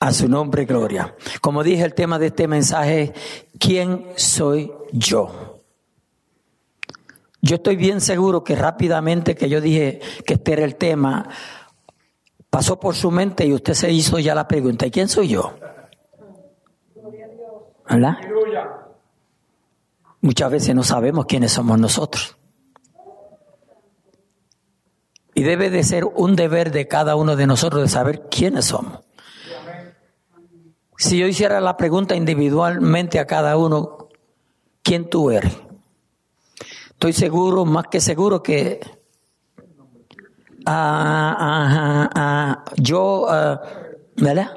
A su nombre, gloria. Como dije, el tema de este mensaje es, ¿quién soy yo? Yo estoy bien seguro que rápidamente que yo dije que este era el tema, pasó por su mente y usted se hizo ya la pregunta, ¿y quién soy yo? ¿Verdad? Muchas veces no sabemos quiénes somos nosotros. Y debe de ser un deber de cada uno de nosotros de saber quiénes somos. Si yo hiciera la pregunta individualmente a cada uno, ¿quién tú eres? Estoy seguro, más que seguro que ah, ah, ah, yo, ¿verdad?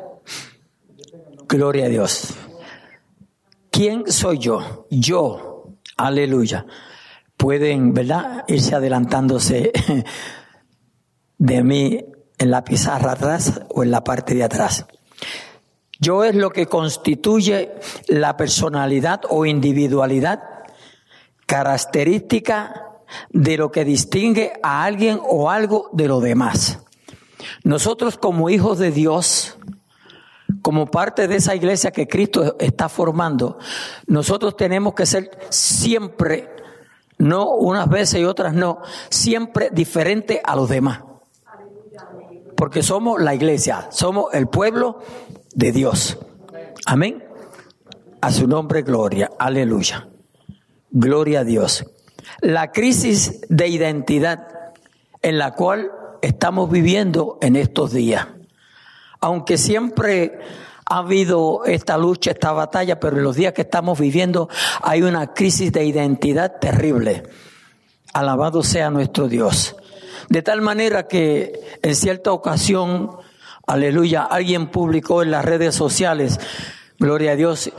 Gloria a Dios. ¿Quién soy yo? Yo, aleluya. Pueden, ¿verdad? Irse adelantándose de mí en la pizarra atrás o en la parte de atrás. Yo es lo que constituye la personalidad o individualidad, característica de lo que distingue a alguien o algo de lo demás. Nosotros como hijos de Dios, como parte de esa iglesia que Cristo está formando, nosotros tenemos que ser siempre, no unas veces y otras no, siempre diferente a los demás. Porque somos la iglesia, somos el pueblo de Dios. Amén. A su nombre, gloria. Aleluya. Gloria a Dios. La crisis de identidad en la cual estamos viviendo en estos días. Aunque siempre ha habido esta lucha, esta batalla, pero en los días que estamos viviendo hay una crisis de identidad terrible. Alabado sea nuestro Dios. De tal manera que en cierta ocasión Aleluya. Alguien publicó en las redes sociales, gloria a Dios,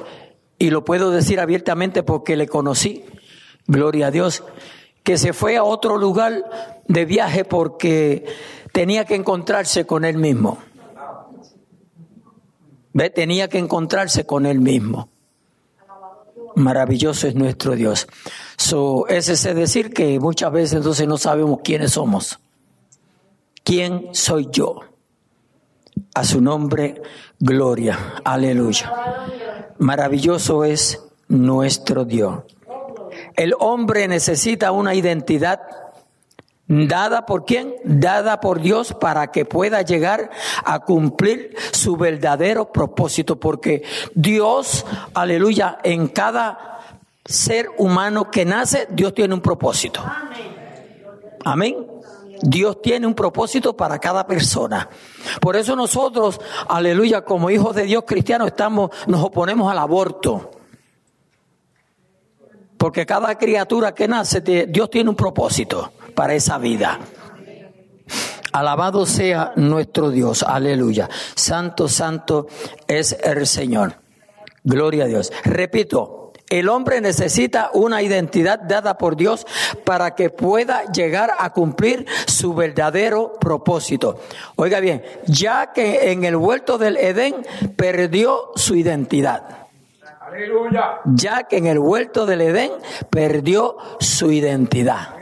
y lo puedo decir abiertamente porque le conocí, gloria a Dios, que se fue a otro lugar de viaje porque tenía que encontrarse con él mismo. ¿Ve? Tenía que encontrarse con él mismo. Maravilloso es nuestro Dios. So, ese es decir que muchas veces entonces no sabemos quiénes somos. ¿Quién soy yo? A su nombre, gloria. Aleluya. Maravilloso es nuestro Dios. El hombre necesita una identidad dada por quién? Dada por Dios para que pueda llegar a cumplir su verdadero propósito. Porque Dios, aleluya, en cada ser humano que nace, Dios tiene un propósito. Amén. Dios tiene un propósito para cada persona. Por eso nosotros, aleluya, como hijos de Dios cristianos, estamos, nos oponemos al aborto. Porque cada criatura que nace, Dios tiene un propósito para esa vida. Alabado sea nuestro Dios, aleluya. Santo, santo es el Señor. Gloria a Dios. Repito, el hombre necesita una identidad dada por Dios para que pueda llegar a cumplir su verdadero propósito. Oiga bien, ya que en el huerto del Edén perdió su identidad. Aleluya. Ya que en el huerto del Edén perdió su identidad.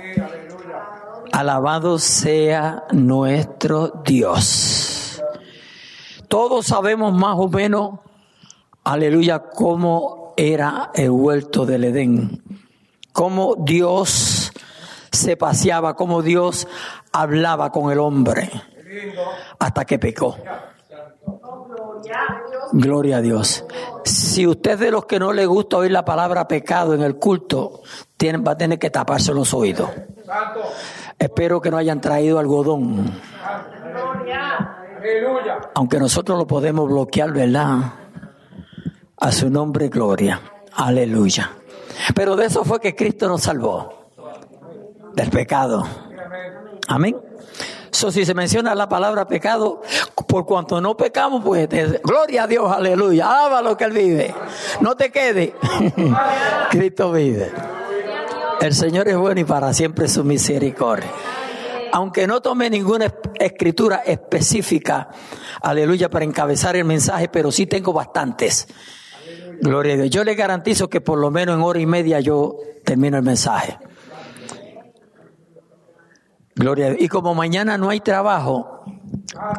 Alabado sea nuestro Dios. Todos sabemos más o menos, aleluya, cómo era el huerto del Edén. Cómo Dios se paseaba, cómo Dios hablaba con el hombre hasta que pecó. Gloria a Dios. Si usted de los que no le gusta oír la palabra pecado en el culto, tiene, va a tener que taparse los oídos. Espero que no hayan traído algodón. Aunque nosotros lo podemos bloquear, ¿verdad? A su nombre, gloria. Aleluya. Pero de eso fue que Cristo nos salvó. Del pecado. Amén. So, si se menciona la palabra pecado, por cuanto no pecamos, pues gloria a Dios, aleluya. Alaba lo que Él vive. No te quede. Cristo vive. El Señor es bueno y para siempre su misericordia. Aunque no tome ninguna escritura específica, aleluya, para encabezar el mensaje, pero sí tengo bastantes. Gloria a Dios. Yo le garantizo que por lo menos en hora y media yo termino el mensaje. Gloria a Dios. Y como mañana no hay trabajo,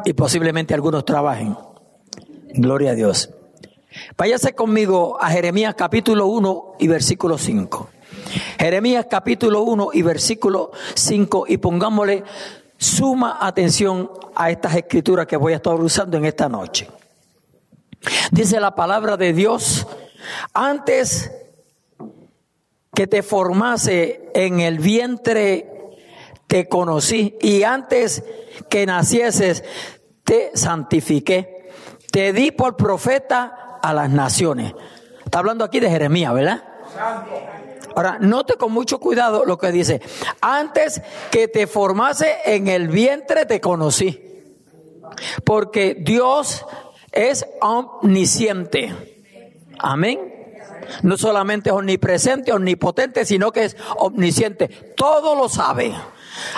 y posiblemente algunos trabajen, Gloria a Dios. Váyase conmigo a Jeremías capítulo 1 y versículo 5. Jeremías capítulo 1 y versículo 5 y pongámosle suma atención a estas escrituras que voy a estar usando en esta noche. Dice la palabra de Dios, antes que te formase en el vientre te conocí y antes que nacieses te santifiqué. Te di por profeta a las naciones. Está hablando aquí de Jeremías, ¿verdad? Ahora, note con mucho cuidado lo que dice. Antes que te formase en el vientre te conocí. Porque Dios es omnisciente. Amén. No solamente es omnipresente, omnipotente, sino que es omnisciente. Todo lo sabe.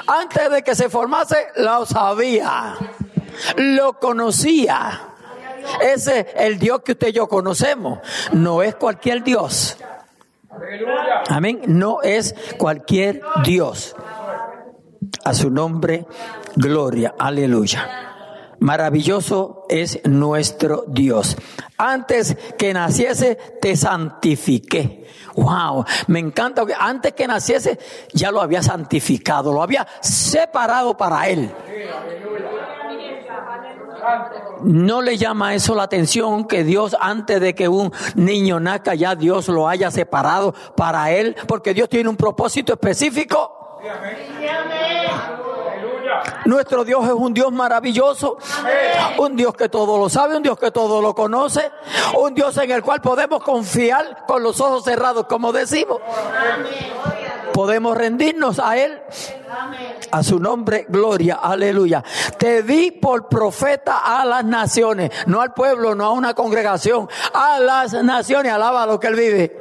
Antes de que se formase, lo sabía. Lo conocía. Ese es el Dios que usted y yo conocemos. No es cualquier Dios. Amén. No es cualquier Dios. A su nombre, gloria. Aleluya. Maravilloso es nuestro Dios. Antes que naciese, te santifiqué. Wow, me encanta que antes que naciese ya lo había santificado, lo había separado para Él. ¿No le llama eso la atención que Dios antes de que un niño nazca ya Dios lo haya separado para Él? Porque Dios tiene un propósito específico. Nuestro Dios es un Dios maravilloso, un Dios que todo lo sabe, un Dios que todo lo conoce, un Dios en el cual podemos confiar con los ojos cerrados, como decimos. Podemos rendirnos a Él. A su nombre, gloria, aleluya. Te di por profeta a las naciones, no al pueblo, no a una congregación, a las naciones. Alaba lo que Él vive.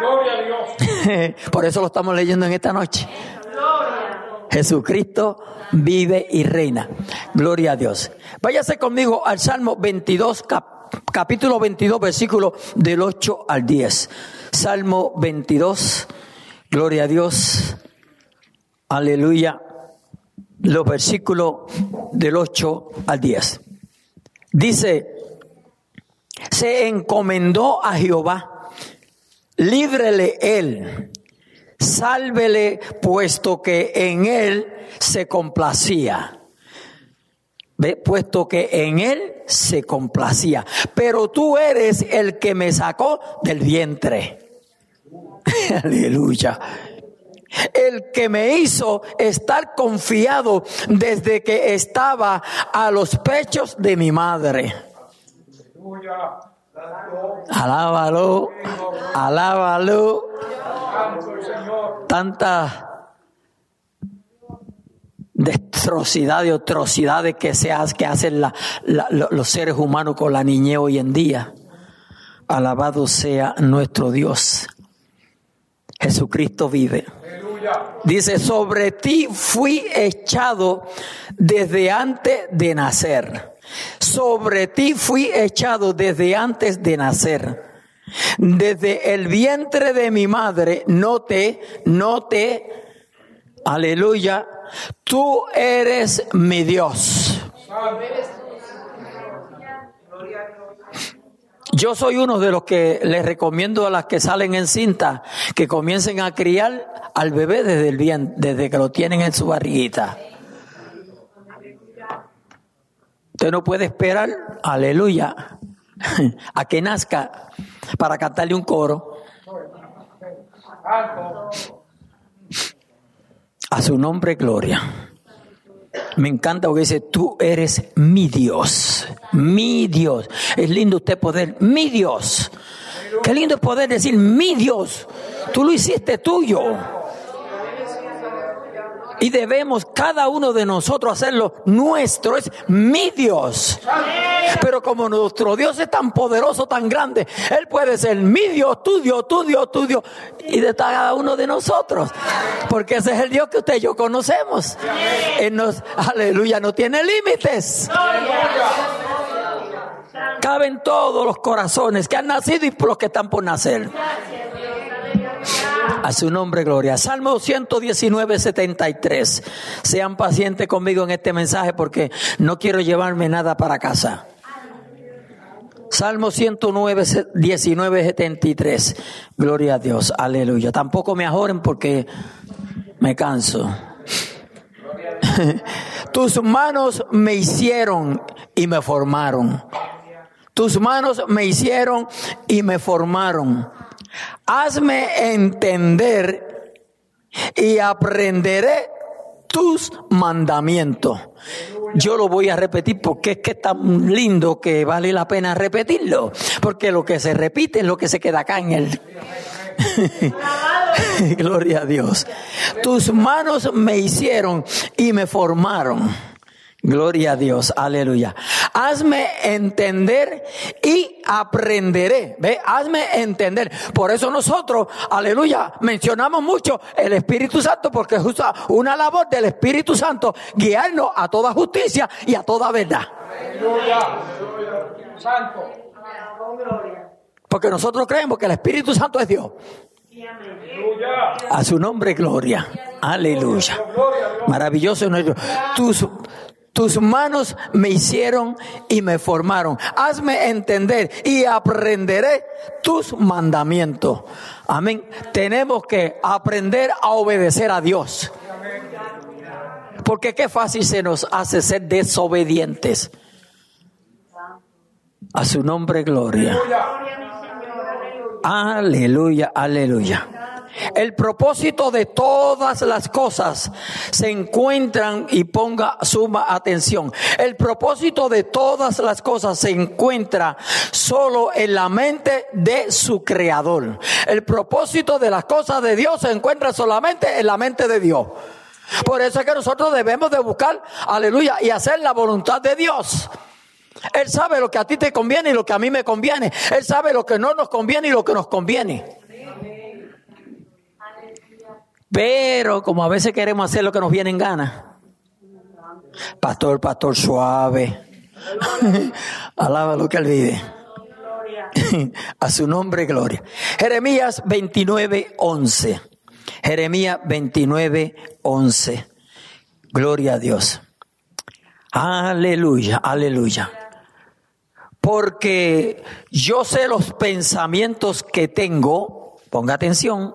Gloria a Dios. Por eso lo estamos leyendo en esta noche. Jesucristo vive y reina. Gloria a Dios. Váyase conmigo al Salmo 22, capítulo 22, versículo del 8 al 10. Salmo 22, gloria a Dios. Aleluya. Los versículos del 8 al 10. Dice, se encomendó a Jehová, líbrele él sálvele puesto que en él se complacía. ¿Ve? Puesto que en él se complacía. Pero tú eres el que me sacó del vientre. Aleluya. El que me hizo estar confiado desde que estaba a los pechos de mi madre. Alábalo, alábalo. Tanta destrocidad y atrocidades que se que hacen los seres humanos con la niñez hoy en día. Alabado sea nuestro Dios. Jesucristo vive. Dice, sobre ti fui echado desde antes de nacer. Sobre ti fui echado desde antes de nacer. Desde el vientre de mi madre, note, note, aleluya, tú eres mi Dios. Yo soy uno de los que les recomiendo a las que salen en cinta que comiencen a criar al bebé desde el bien, desde que lo tienen en su barriguita. Usted no puede esperar, aleluya, a que nazca para cantarle un coro. A su nombre, gloria. Me encanta porque dice, tú eres mi Dios, mi Dios. Es lindo usted poder, mi Dios. Qué lindo poder decir, mi Dios. Tú lo hiciste tuyo. Y debemos cada uno de nosotros hacerlo nuestro. Es mi Dios. Pero como nuestro Dios es tan poderoso, tan grande, Él puede ser mi Dios, tu Dios, tu Dios, tu Dios. Y de cada uno de nosotros. Porque ese es el Dios que usted y yo conocemos. Él nos, aleluya, no tiene límites. Caben todos los corazones que han nacido y los que están por nacer. A su nombre, gloria. Salmo 119, 73. Sean pacientes conmigo en este mensaje porque no quiero llevarme nada para casa. Salmo 109, 19, 73. Gloria a Dios. Aleluya. Tampoco me ajoren porque me canso. Tus manos me hicieron y me formaron. Tus manos me hicieron y me formaron. Hazme entender y aprenderé tus mandamientos. Yo lo voy a repetir porque es que es tan lindo que vale la pena repetirlo. Porque lo que se repite es lo que se queda acá en el... Gloria a Dios. Tus manos me hicieron y me formaron. Gloria a Dios, aleluya. Hazme entender y aprenderé. ¿Ve? Hazme entender. Por eso nosotros, aleluya, mencionamos mucho el Espíritu Santo porque es una labor del Espíritu Santo guiarnos a toda justicia y a toda verdad. Aleluya. Santo. Porque nosotros creemos que el Espíritu Santo es Dios. A su nombre, gloria. Aleluya. Maravilloso. Tus, tus manos me hicieron y me formaron. Hazme entender y aprenderé tus mandamientos. Amén. Tenemos que aprender a obedecer a Dios. Porque qué fácil se nos hace ser desobedientes. A su nombre, gloria. Aleluya, aleluya. El propósito de todas las cosas se encuentran y ponga suma atención. El propósito de todas las cosas se encuentra solo en la mente de su creador. El propósito de las cosas de Dios se encuentra solamente en la mente de Dios. Por eso es que nosotros debemos de buscar, aleluya, y hacer la voluntad de Dios. Él sabe lo que a ti te conviene y lo que a mí me conviene. Él sabe lo que no nos conviene y lo que nos conviene. Pero como a veces queremos hacer lo que nos viene en gana. Pastor, pastor suave. Alaba lo que él vive. a su nombre, gloria. Jeremías 29, 11. Jeremías 29, 11. Gloria a Dios. Aleluya, aleluya. Porque yo sé los pensamientos que tengo, ponga atención,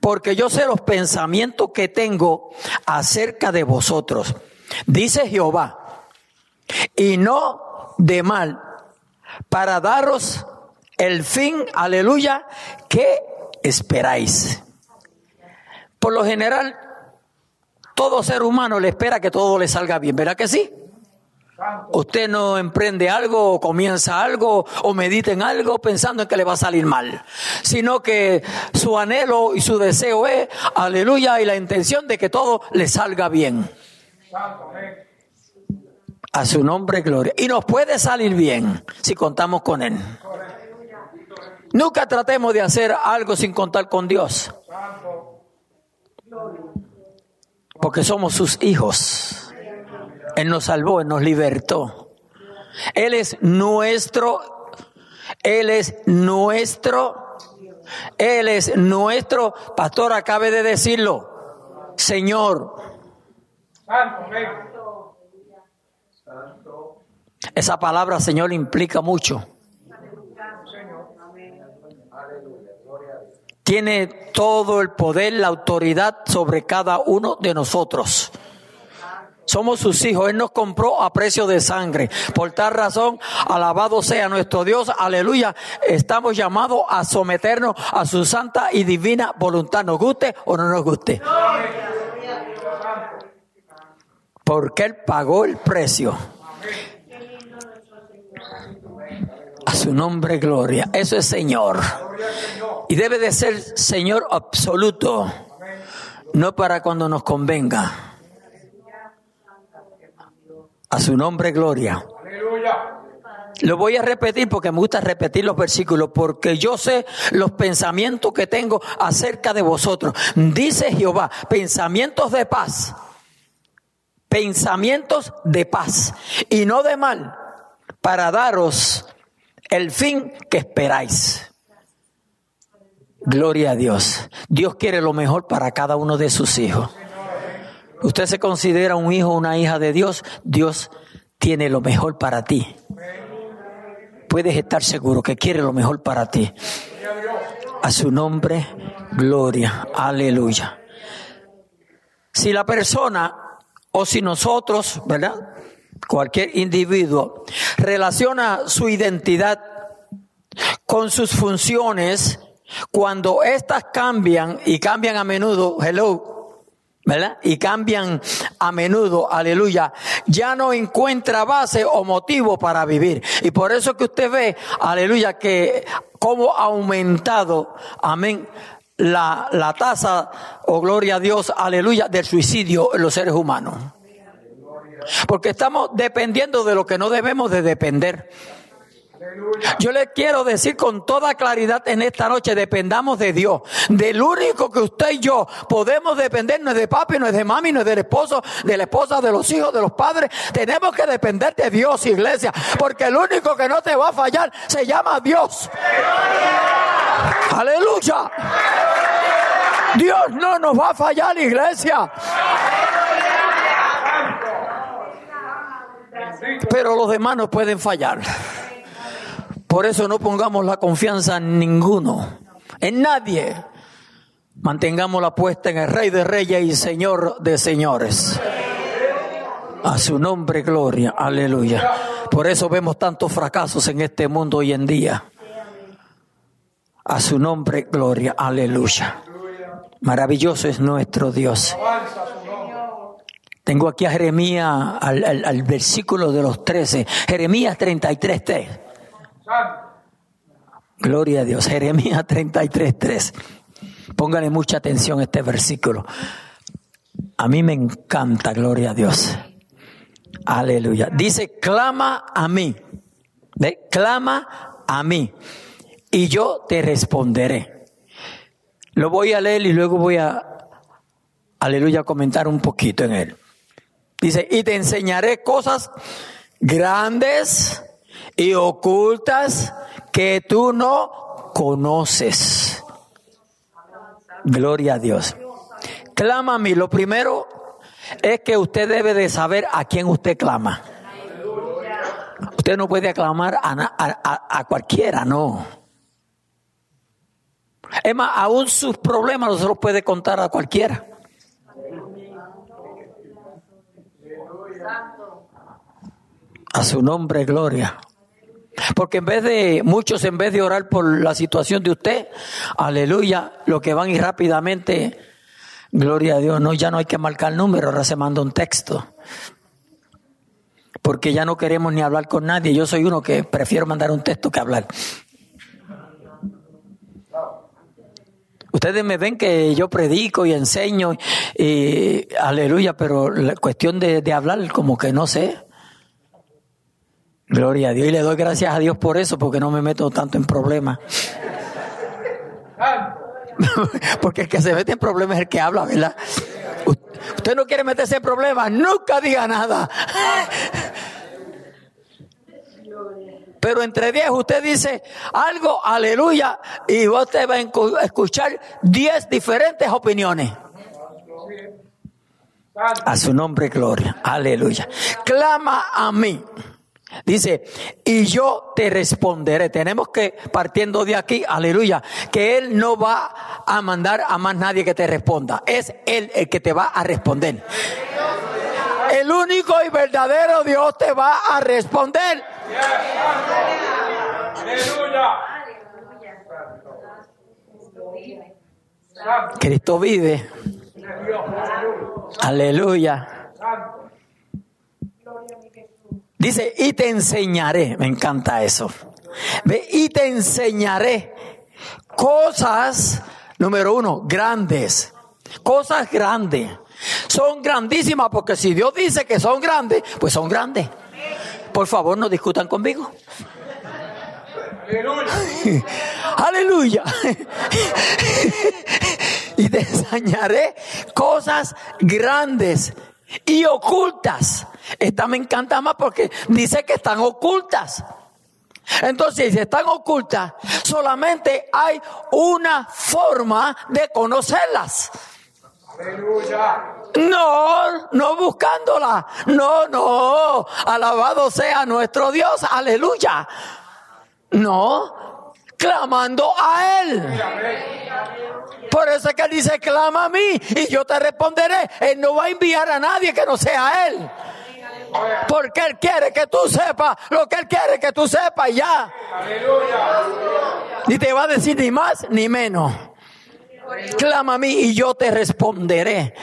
porque yo sé los pensamientos que tengo acerca de vosotros, dice Jehová, y no de mal, para daros el fin, aleluya, que esperáis. Por lo general, todo ser humano le espera que todo le salga bien, ¿verdad que sí? Usted no emprende algo o comienza algo o medita en algo pensando en que le va a salir mal, sino que su anhelo y su deseo es, aleluya, y la intención de que todo le salga bien. A su nombre, gloria. Y nos puede salir bien si contamos con Él. Nunca tratemos de hacer algo sin contar con Dios. Porque somos sus hijos. Él nos salvó, Él nos libertó. Él es nuestro, Él es nuestro, Él es nuestro, pastor acabe de decirlo, Señor. Esa palabra, Señor, implica mucho. Tiene todo el poder, la autoridad sobre cada uno de nosotros. Somos sus hijos. Él nos compró a precio de sangre. Por tal razón, alabado sea nuestro Dios. Aleluya. Estamos llamados a someternos a su santa y divina voluntad. Nos guste o no nos guste. Porque Él pagó el precio. A su nombre, gloria. Eso es Señor. Y debe de ser Señor absoluto. No para cuando nos convenga a su nombre, gloria. Lo voy a repetir porque me gusta repetir los versículos, porque yo sé los pensamientos que tengo acerca de vosotros. Dice Jehová, pensamientos de paz, pensamientos de paz y no de mal, para daros el fin que esperáis. Gloria a Dios. Dios quiere lo mejor para cada uno de sus hijos. Usted se considera un hijo o una hija de Dios, Dios tiene lo mejor para ti. Puedes estar seguro que quiere lo mejor para ti. A su nombre, gloria, aleluya. Si la persona o si nosotros, ¿verdad? Cualquier individuo relaciona su identidad con sus funciones, cuando éstas cambian y cambian a menudo, hello, ¿verdad? Y cambian a menudo, aleluya, ya no encuentra base o motivo para vivir. Y por eso que usted ve, aleluya, que cómo ha aumentado, amén, la, la tasa, o oh, gloria a Dios, aleluya, del suicidio en los seres humanos. Porque estamos dependiendo de lo que no debemos de depender. Yo le quiero decir con toda claridad en esta noche, dependamos de Dios. Del único que usted y yo podemos depender, no es de papi, no es de mami, no es del esposo, de la esposa, de los hijos, de los padres. Tenemos que depender de Dios, iglesia, porque el único que no te va a fallar se llama Dios. Aleluya. Dios no nos va a fallar, iglesia. Pero los demás no pueden fallar. Por eso no pongamos la confianza en ninguno, en nadie. Mantengamos la puesta en el Rey de Reyes y Señor de Señores. A su nombre, gloria, aleluya. Por eso vemos tantos fracasos en este mundo hoy en día. A su nombre, gloria, aleluya. Maravilloso es nuestro Dios. Tengo aquí a Jeremías, al, versículo de los 13. Jeremías 33, 3. Gloria a Dios. Jeremías 33, 3. Póngale mucha atención a este versículo. A mí me encanta, gloria a Dios. Aleluya. Dice, clama a mí. Clama a mí. Y yo te responderé. Lo voy a leer y luego voy a, aleluya, comentar un poquito en él. Dice, y te enseñaré cosas grandes y ocultas que tú no conoces. Gloria a Dios. Clama a mí. Lo primero es que usted debe de saber a quién usted clama. Usted no puede aclamar a, cualquiera, no. Es más, aún sus problemas no se los puede contar a cualquiera. A su nombre, gloria. Porque en vez de, muchos en vez de orar por la situación de usted, aleluya, lo que van y rápidamente, gloria a Dios, no, ya no hay que marcar el número, ahora se manda un texto. Porque ya no queremos ni hablar con nadie. Yo soy uno que prefiero mandar un texto que hablar. Ustedes me ven que yo predico y enseño, y, aleluya, pero la cuestión de, de hablar como que no sé. Gloria a Dios. Y le doy gracias a Dios por eso, porque no me meto tanto en problemas. porque el que se mete en problemas es el que habla, ¿verdad? Usted no quiere meterse en problemas, nunca diga nada. Pero entre diez usted dice algo, aleluya, y usted va a escuchar diez diferentes opiniones. A su nombre, gloria. Aleluya. Clama a mí. Dice, y yo te responderé. Tenemos que, partiendo de aquí, aleluya, que Él no va a mandar a más nadie que te responda. Es Él el que te va a responder. El único y verdadero Dios te va a responder. Cristo vive. Aleluya. Dice, y te enseñaré, me encanta eso. Ve, y te enseñaré cosas, número uno, grandes. Cosas grandes. Son grandísimas porque si Dios dice que son grandes, pues son grandes. Por favor, no discutan conmigo. Aleluya. Aleluya. y te enseñaré cosas grandes y ocultas esta me encanta más porque dice que están ocultas. Entonces, si están ocultas, solamente hay una forma de conocerlas. Aleluya. No, no buscándola. No, no. Alabado sea nuestro Dios. Aleluya. No, clamando a Él. Por eso es que Él dice, clama a mí y yo te responderé. Él no va a enviar a nadie que no sea Él. Porque Él quiere que tú sepas lo que Él quiere que tú sepas ya. Ni te va a decir ni más ni menos. Clama a mí y yo te responderé.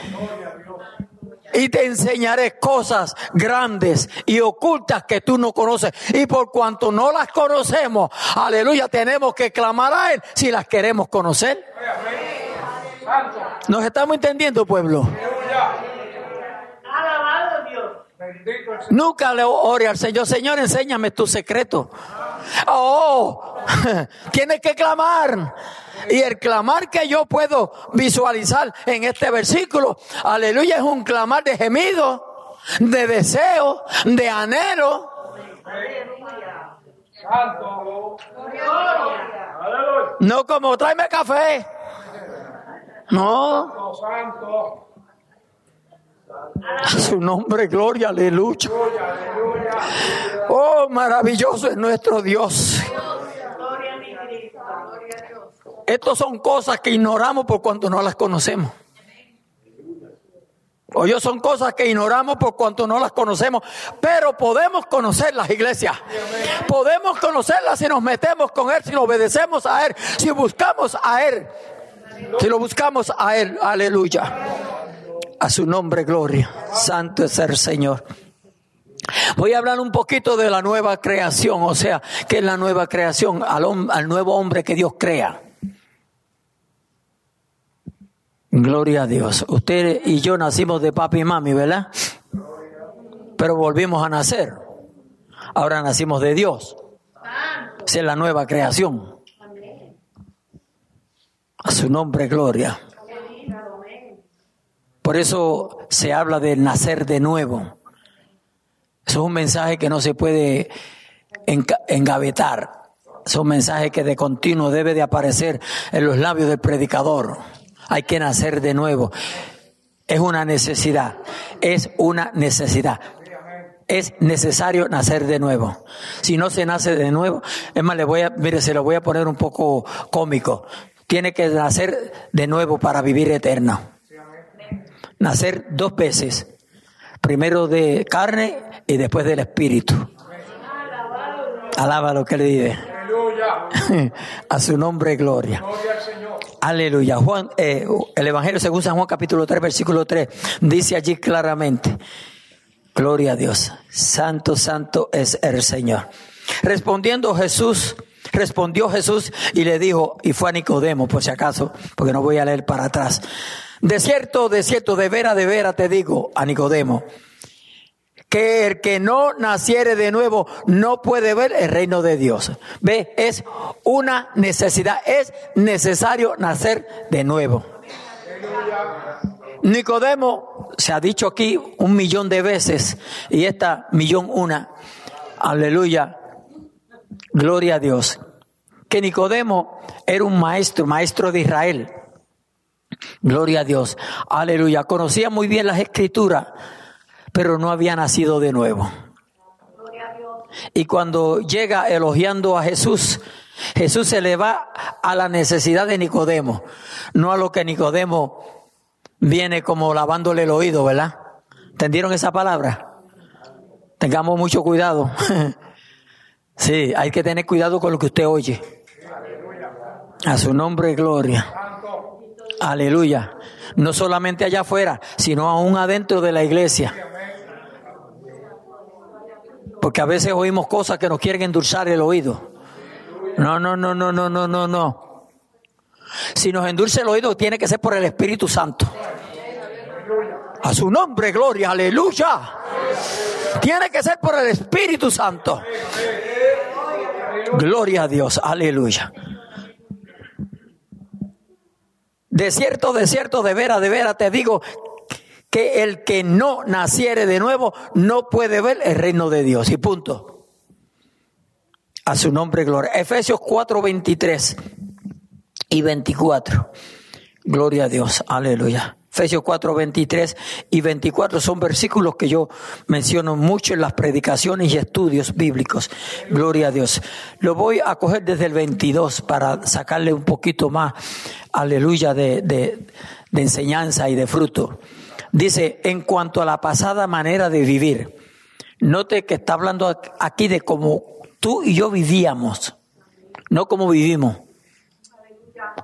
Y te enseñaré cosas grandes y ocultas que tú no conoces. Y por cuanto no las conocemos, aleluya, tenemos que clamar a Él si las queremos conocer. ¿Nos estamos entendiendo, pueblo? Nunca le ore al Señor, Señor, enséñame tu secreto. Oh, tienes que clamar. Y el clamar que yo puedo visualizar en este versículo, aleluya, es un clamar de gemido, de deseo, de anhelo. No como tráeme café. No. A su nombre, gloria, aleluya. Oh, maravilloso es nuestro Dios. Estas son cosas que ignoramos por cuanto no las conocemos. Oye, son cosas que ignoramos por cuanto no las conocemos, pero podemos conocer las iglesias. Podemos conocerlas si nos metemos con Él, si lo obedecemos a Él, si buscamos a Él. Si lo buscamos a Él, aleluya. A su nombre, gloria. Santo es el Señor. Voy a hablar un poquito de la nueva creación, o sea, que es la nueva creación, al, al nuevo hombre que Dios crea. Gloria a Dios. Usted y yo nacimos de papi y mami, ¿verdad? Pero volvimos a nacer. Ahora nacimos de Dios. Esa es la nueva creación. A su nombre, gloria. Por eso se habla de nacer de nuevo. Eso es un mensaje que no se puede engavetar. Es un mensaje que de continuo debe de aparecer en los labios del predicador. Hay que nacer de nuevo. Es una necesidad. Es una necesidad. Es necesario nacer de nuevo. Si no se nace de nuevo, es más, le voy a, mire, se lo voy a poner un poco cómico. Tiene que nacer de nuevo para vivir eterno. Nacer dos veces. Primero de carne y después del espíritu. Alaba lo que le dice. A su nombre, gloria. Aleluya. Juan, eh, el Evangelio según San Juan capítulo 3, versículo 3, dice allí claramente, gloria a Dios, santo, santo es el Señor. Respondiendo Jesús, respondió Jesús y le dijo, y fue a Nicodemo, por si acaso, porque no voy a leer para atrás. De cierto, de cierto, de vera, de vera te digo, a Nicodemo, que el que no naciere de nuevo no puede ver el reino de Dios. Ve, es una necesidad, es necesario nacer de nuevo. Nicodemo se ha dicho aquí un millón de veces y esta millón una. Aleluya. Gloria a Dios. Que Nicodemo era un maestro, maestro de Israel. Gloria a Dios. Aleluya. Conocía muy bien las escrituras pero no había nacido de nuevo. Y cuando llega elogiando a Jesús, Jesús se le va a la necesidad de Nicodemo, no a lo que Nicodemo viene como lavándole el oído, ¿verdad? ¿Entendieron esa palabra? Tengamos mucho cuidado. Sí, hay que tener cuidado con lo que usted oye. A su nombre, gloria. Aleluya. No solamente allá afuera, sino aún adentro de la iglesia. Porque a veces oímos cosas que nos quieren endulzar el oído. No, no, no, no, no, no, no, no. Si nos endulce el oído, tiene que ser por el Espíritu Santo. A su nombre, gloria, aleluya. Tiene que ser por el Espíritu Santo. Gloria a Dios, aleluya. De cierto, de cierto, de vera, de vera te digo que el que no naciere de nuevo no puede ver el reino de Dios. Y punto. A su nombre, gloria. Efesios 4, 23 y 24. Gloria a Dios. Aleluya. Efesios 4, 23 y 24 son versículos que yo menciono mucho en las predicaciones y estudios bíblicos. Gloria a Dios. Lo voy a coger desde el 22 para sacarle un poquito más, aleluya, de, de, de enseñanza y de fruto. Dice, en cuanto a la pasada manera de vivir, note que está hablando aquí de cómo tú y yo vivíamos, no cómo vivimos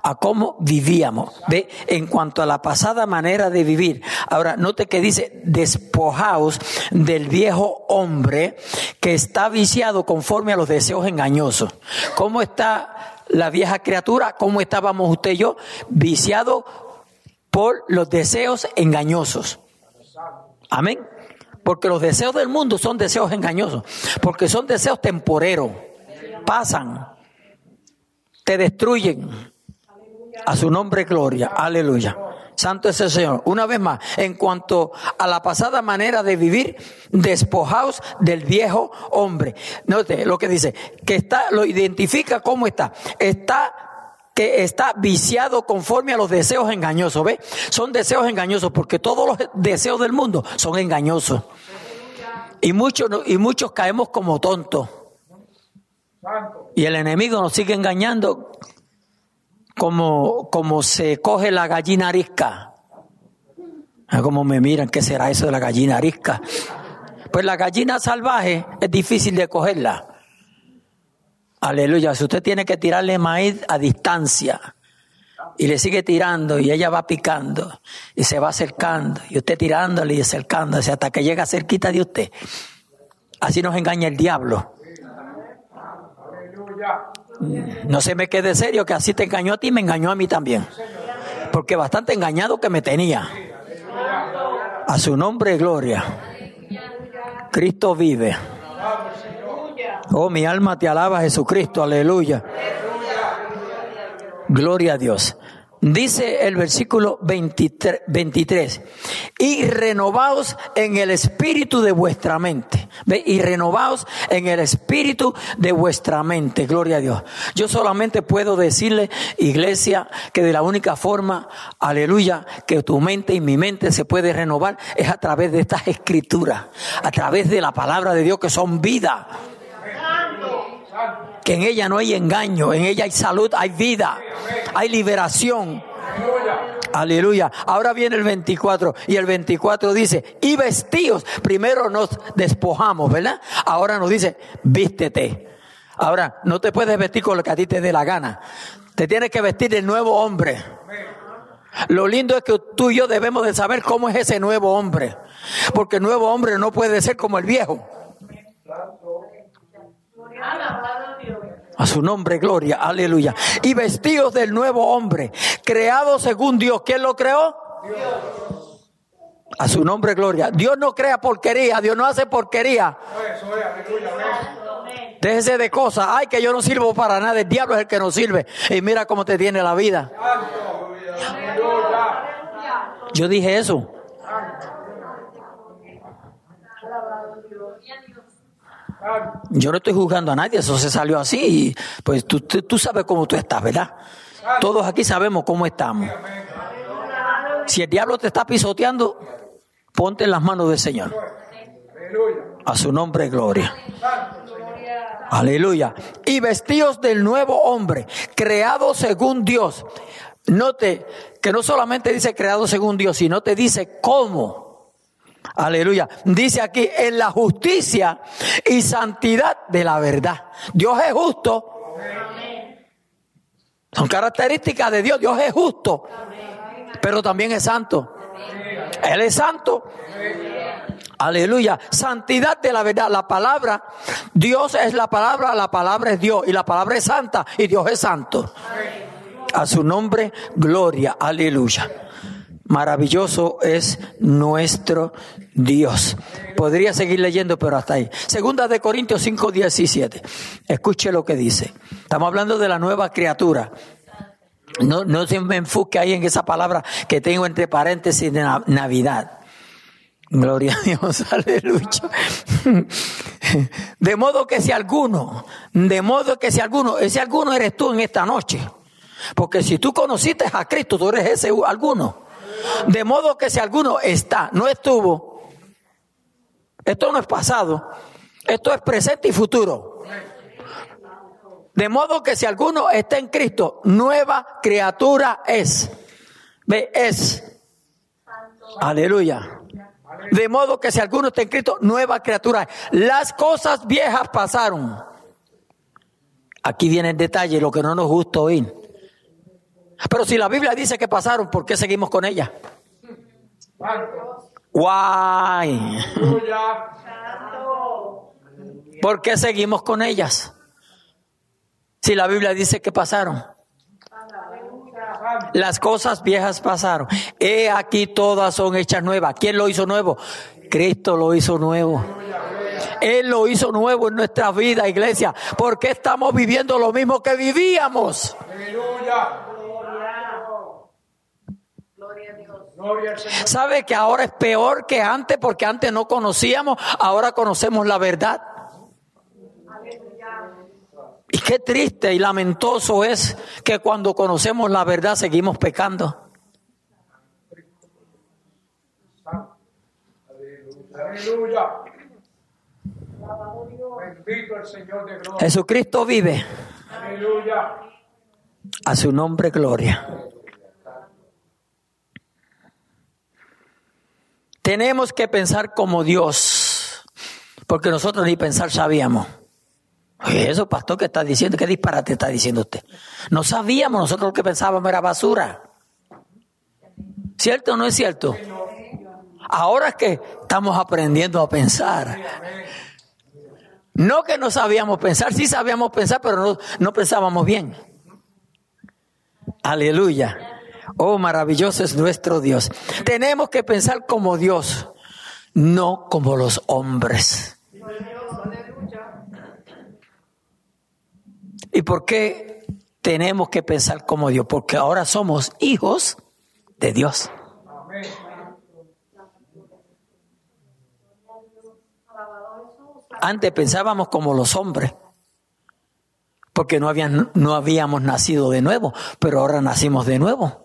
a cómo vivíamos, ¿ve? En cuanto a la pasada manera de vivir. Ahora, note que dice, despojaos del viejo hombre que está viciado conforme a los deseos engañosos. ¿Cómo está la vieja criatura? ¿Cómo estábamos usted y yo? Viciado por los deseos engañosos. Amén. Porque los deseos del mundo son deseos engañosos. Porque son deseos temporeros. Pasan. Te destruyen a su nombre gloria. Aleluya. Santo es el Señor. Una vez más, en cuanto a la pasada manera de vivir, despojaos del viejo hombre. Note lo que dice, que está, lo identifica cómo está. Está que está viciado conforme a los deseos engañosos, ¿ve? Son deseos engañosos porque todos los deseos del mundo son engañosos. Y muchos, y muchos caemos como tontos. Y el enemigo nos sigue engañando como, como se coge la gallina arisca. Ah, como me miran, ¿qué será eso de la gallina arisca? Pues la gallina salvaje es difícil de cogerla. Aleluya. Si usted tiene que tirarle maíz a distancia y le sigue tirando y ella va picando y se va acercando y usted tirándole y acercándose hasta que llega cerquita de usted. Así nos engaña el diablo. No se me quede serio que así te engañó a ti, me engañó a mí también. Porque bastante engañado que me tenía. A su nombre, gloria. Cristo vive. Oh, mi alma te alaba, Jesucristo, aleluya. Gloria a Dios. Dice el versículo 23, y renovaos en el espíritu de vuestra mente. ¿Ve? Y renovaos en el espíritu de vuestra mente. Gloria a Dios. Yo solamente puedo decirle, iglesia, que de la única forma, aleluya, que tu mente y mi mente se puede renovar es a través de estas escrituras, a través de la palabra de Dios que son vida que en ella no hay engaño, en ella hay salud, hay vida, hay liberación. Aleluya. Ahora viene el 24 y el 24 dice, y vestidos, primero nos despojamos, ¿verdad? Ahora nos dice, vístete. Ahora, no te puedes vestir con lo que a ti te dé la gana. Te tienes que vestir del nuevo hombre. Lo lindo es que tú y yo debemos de saber cómo es ese nuevo hombre. Porque el nuevo hombre no puede ser como el viejo. A su nombre, gloria, aleluya. Y vestidos del nuevo hombre, creado según Dios. ¿Quién lo creó? Dios. A su nombre, gloria. Dios no crea porquería, Dios no hace porquería. Déjese de cosas. Ay, que yo no sirvo para nada. El diablo es el que nos sirve. Y mira cómo te tiene la vida. Yo dije eso. Yo no estoy juzgando a nadie, eso se salió así. Y pues tú, tú, sabes cómo tú estás, ¿verdad? Todos aquí sabemos cómo estamos. Si el diablo te está pisoteando, ponte en las manos del Señor. A su nombre, gloria. Aleluya. Y vestidos del nuevo hombre, creado según Dios. Note que no solamente dice creado según Dios, sino te dice cómo. Aleluya. Dice aquí, en la justicia y santidad de la verdad. Dios es justo. Son características de Dios. Dios es justo. Pero también es santo. Él es santo. Aleluya. Santidad de la verdad. La palabra, Dios es la palabra, la palabra es Dios. Y la palabra es santa y Dios es santo. A su nombre, gloria. Aleluya. Maravilloso es nuestro Dios. Podría seguir leyendo, pero hasta ahí. Segunda de Corintios 5, 17. Escuche lo que dice. Estamos hablando de la nueva criatura. No, no se me enfoque ahí en esa palabra que tengo entre paréntesis de Navidad. Gloria a Dios, aleluya. De modo que si alguno, de modo que si alguno, ese alguno eres tú en esta noche. Porque si tú conociste a Cristo, tú eres ese alguno. De modo que si alguno está, no estuvo, esto no es pasado, esto es presente y futuro. De modo que si alguno está en Cristo, nueva criatura es. Ve, es. Aleluya. De modo que si alguno está en Cristo, nueva criatura. Las cosas viejas pasaron. Aquí viene el detalle, lo que no nos gusta oír. Pero si la Biblia dice que pasaron, ¿por qué seguimos con ella? Guay. ¿Por qué seguimos con ellas? Si la Biblia dice que pasaron. Las cosas viejas pasaron. He aquí todas son hechas nuevas. ¿Quién lo hizo nuevo? Cristo lo hizo nuevo. Él lo hizo nuevo en nuestra vida, iglesia. porque estamos viviendo lo mismo que vivíamos? ¿Sabe que ahora es peor que antes? Porque antes no conocíamos, ahora conocemos la verdad. Y qué triste y lamentoso es que cuando conocemos la verdad seguimos pecando. Aleluya. Bendito el Señor de gloria. Jesucristo vive. Aleluya. A su nombre gloria. Tenemos que pensar como Dios, porque nosotros ni pensar sabíamos. Eso, pastor, ¿qué está diciendo? ¿Qué disparate está diciendo usted? No sabíamos, nosotros lo que pensábamos era basura. ¿Cierto o no es cierto? Ahora es que estamos aprendiendo a pensar. No que no sabíamos pensar, sí sabíamos pensar, pero no, no pensábamos bien. Aleluya. Oh, maravilloso es nuestro Dios. Tenemos que pensar como Dios, no como los hombres. ¿Y por qué tenemos que pensar como Dios? Porque ahora somos hijos de Dios. Antes pensábamos como los hombres, porque no, habían, no habíamos nacido de nuevo, pero ahora nacimos de nuevo.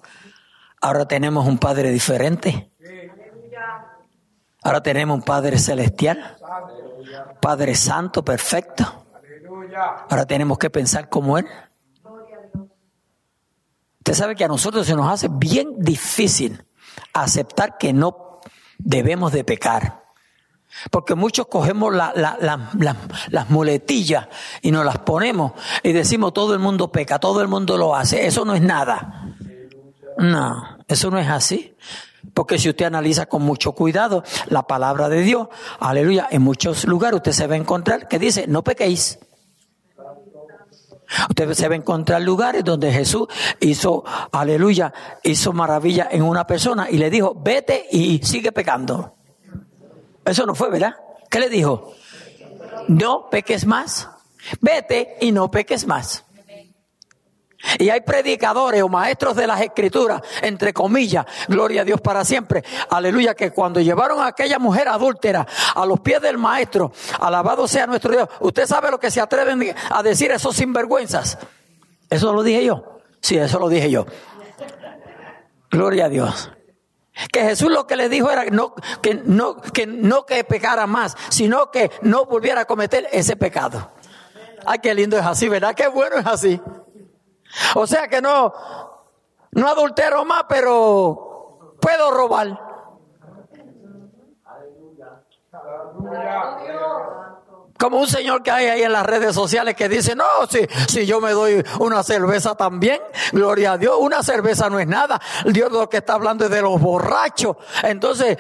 Ahora tenemos un Padre diferente. Ahora tenemos un Padre celestial, Padre Santo, perfecto. Ahora tenemos que pensar como Él. Usted sabe que a nosotros se nos hace bien difícil aceptar que no debemos de pecar. Porque muchos cogemos las muletillas y nos las ponemos y decimos todo el mundo peca, todo el mundo lo hace. Eso no es nada. No, eso no es así. Porque si usted analiza con mucho cuidado la palabra de Dios, aleluya, en muchos lugares usted se va a encontrar que dice, no pequéis. Usted se va a encontrar lugares donde Jesús hizo, aleluya, hizo maravilla en una persona y le dijo, vete y sigue pecando. Eso no fue, ¿verdad? ¿Qué le dijo? No peques más. Vete y no peques más. Y hay predicadores o maestros de las escrituras, entre comillas, gloria a Dios para siempre, aleluya, que cuando llevaron a aquella mujer adúltera a los pies del maestro, alabado sea nuestro Dios, usted sabe lo que se atreven a decir esos sinvergüenzas. Eso lo dije yo. Sí, eso lo dije yo. Gloria a Dios. Que Jesús lo que le dijo era no, que, no, que no que pecara más, sino que no volviera a cometer ese pecado. Ay, qué lindo es así, ¿verdad? Qué bueno es así. O sea que no, no adultero más, pero puedo robar. Como un señor que hay ahí en las redes sociales que dice, no, si, si yo me doy una cerveza también, gloria a Dios, una cerveza no es nada. Dios lo que está hablando es de los borrachos. Entonces,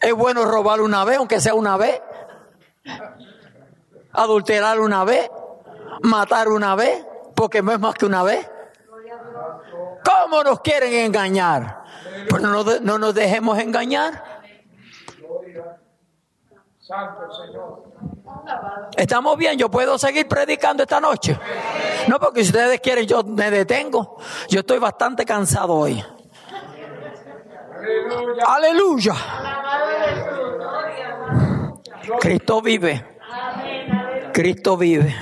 es bueno robar una vez, aunque sea una vez. Adulterar una vez. Matar una vez porque no es más que una vez. ¿Cómo nos quieren engañar? Pues no, no nos dejemos engañar. Estamos bien, yo puedo seguir predicando esta noche. No, porque si ustedes quieren, yo me detengo. Yo estoy bastante cansado hoy. Aleluya. Cristo vive. Cristo vive.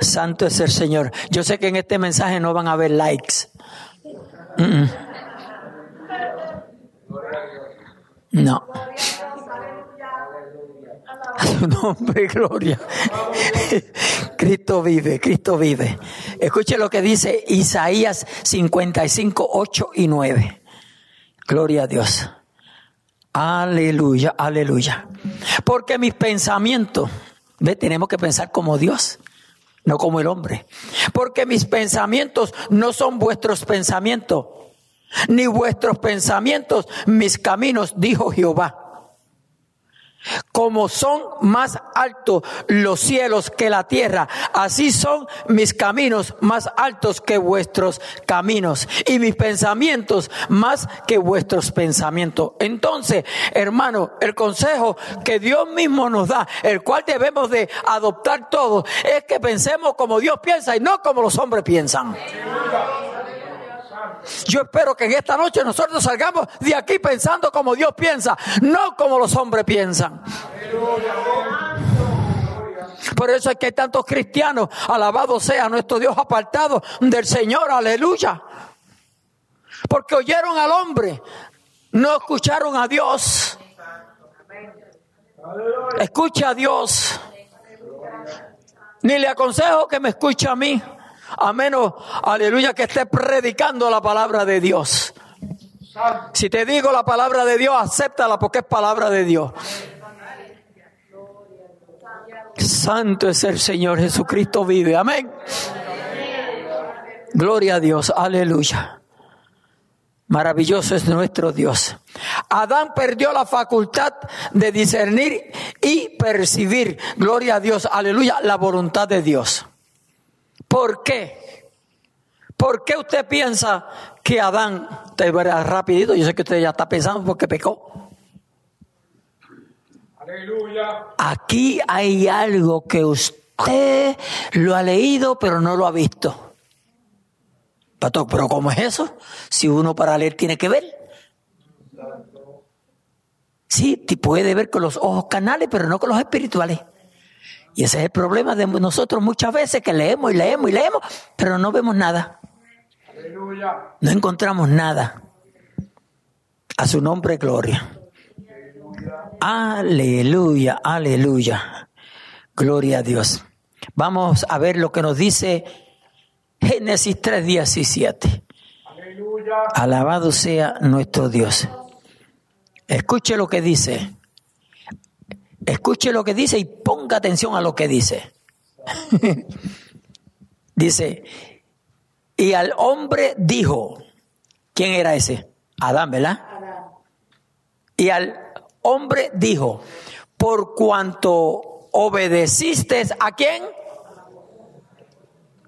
Santo es el Señor. Yo sé que en este mensaje no van a haber likes. No. A su nombre, gloria. Cristo vive, Cristo vive. Escuche lo que dice Isaías 55, 8 y 9. Gloria a Dios. Aleluya, aleluya. Porque mis pensamientos, ¿ve? tenemos que pensar como Dios, no como el hombre. Porque mis pensamientos no son vuestros pensamientos, ni vuestros pensamientos mis caminos, dijo Jehová. Como son más altos los cielos que la tierra, así son mis caminos más altos que vuestros caminos y mis pensamientos más que vuestros pensamientos. Entonces, hermano, el consejo que Dios mismo nos da, el cual debemos de adoptar todos, es que pensemos como Dios piensa y no como los hombres piensan. Yo espero que en esta noche nosotros salgamos de aquí pensando como Dios piensa, no como los hombres piensan. Por eso es que hay tantos cristianos, alabado sea nuestro Dios apartado del Señor, aleluya. Porque oyeron al hombre, no escucharon a Dios. Escucha a Dios. Ni le aconsejo que me escuche a mí. A menos, aleluya, que esté predicando la palabra de Dios. Si te digo la palabra de Dios, acéptala porque es palabra de Dios. Santo es el Señor Jesucristo vive. Amén. Gloria a Dios. Aleluya. Maravilloso es nuestro Dios. Adán perdió la facultad de discernir y percibir, gloria a Dios, aleluya, la voluntad de Dios. ¿Por qué? ¿Por qué usted piensa que Adán, te verá rapidito, yo sé que usted ya está pensando porque pecó. Aleluya. Aquí hay algo que usted lo ha leído pero no lo ha visto. Pero ¿cómo es eso? Si uno para leer tiene que ver. Sí, puede ver con los ojos canales, pero no con los espirituales. Y ese es el problema de nosotros muchas veces que leemos y leemos y leemos, pero no vemos nada. No encontramos nada. A su nombre, gloria. Aleluya, aleluya. Gloria a Dios. Vamos a ver lo que nos dice Génesis 3, 17. Alabado sea nuestro Dios. Escuche lo que dice. Escuche lo que dice y ponga atención a lo que dice. dice, y al hombre dijo, ¿quién era ese? Adán, ¿verdad? Y al hombre dijo, por cuanto obedeciste a quién?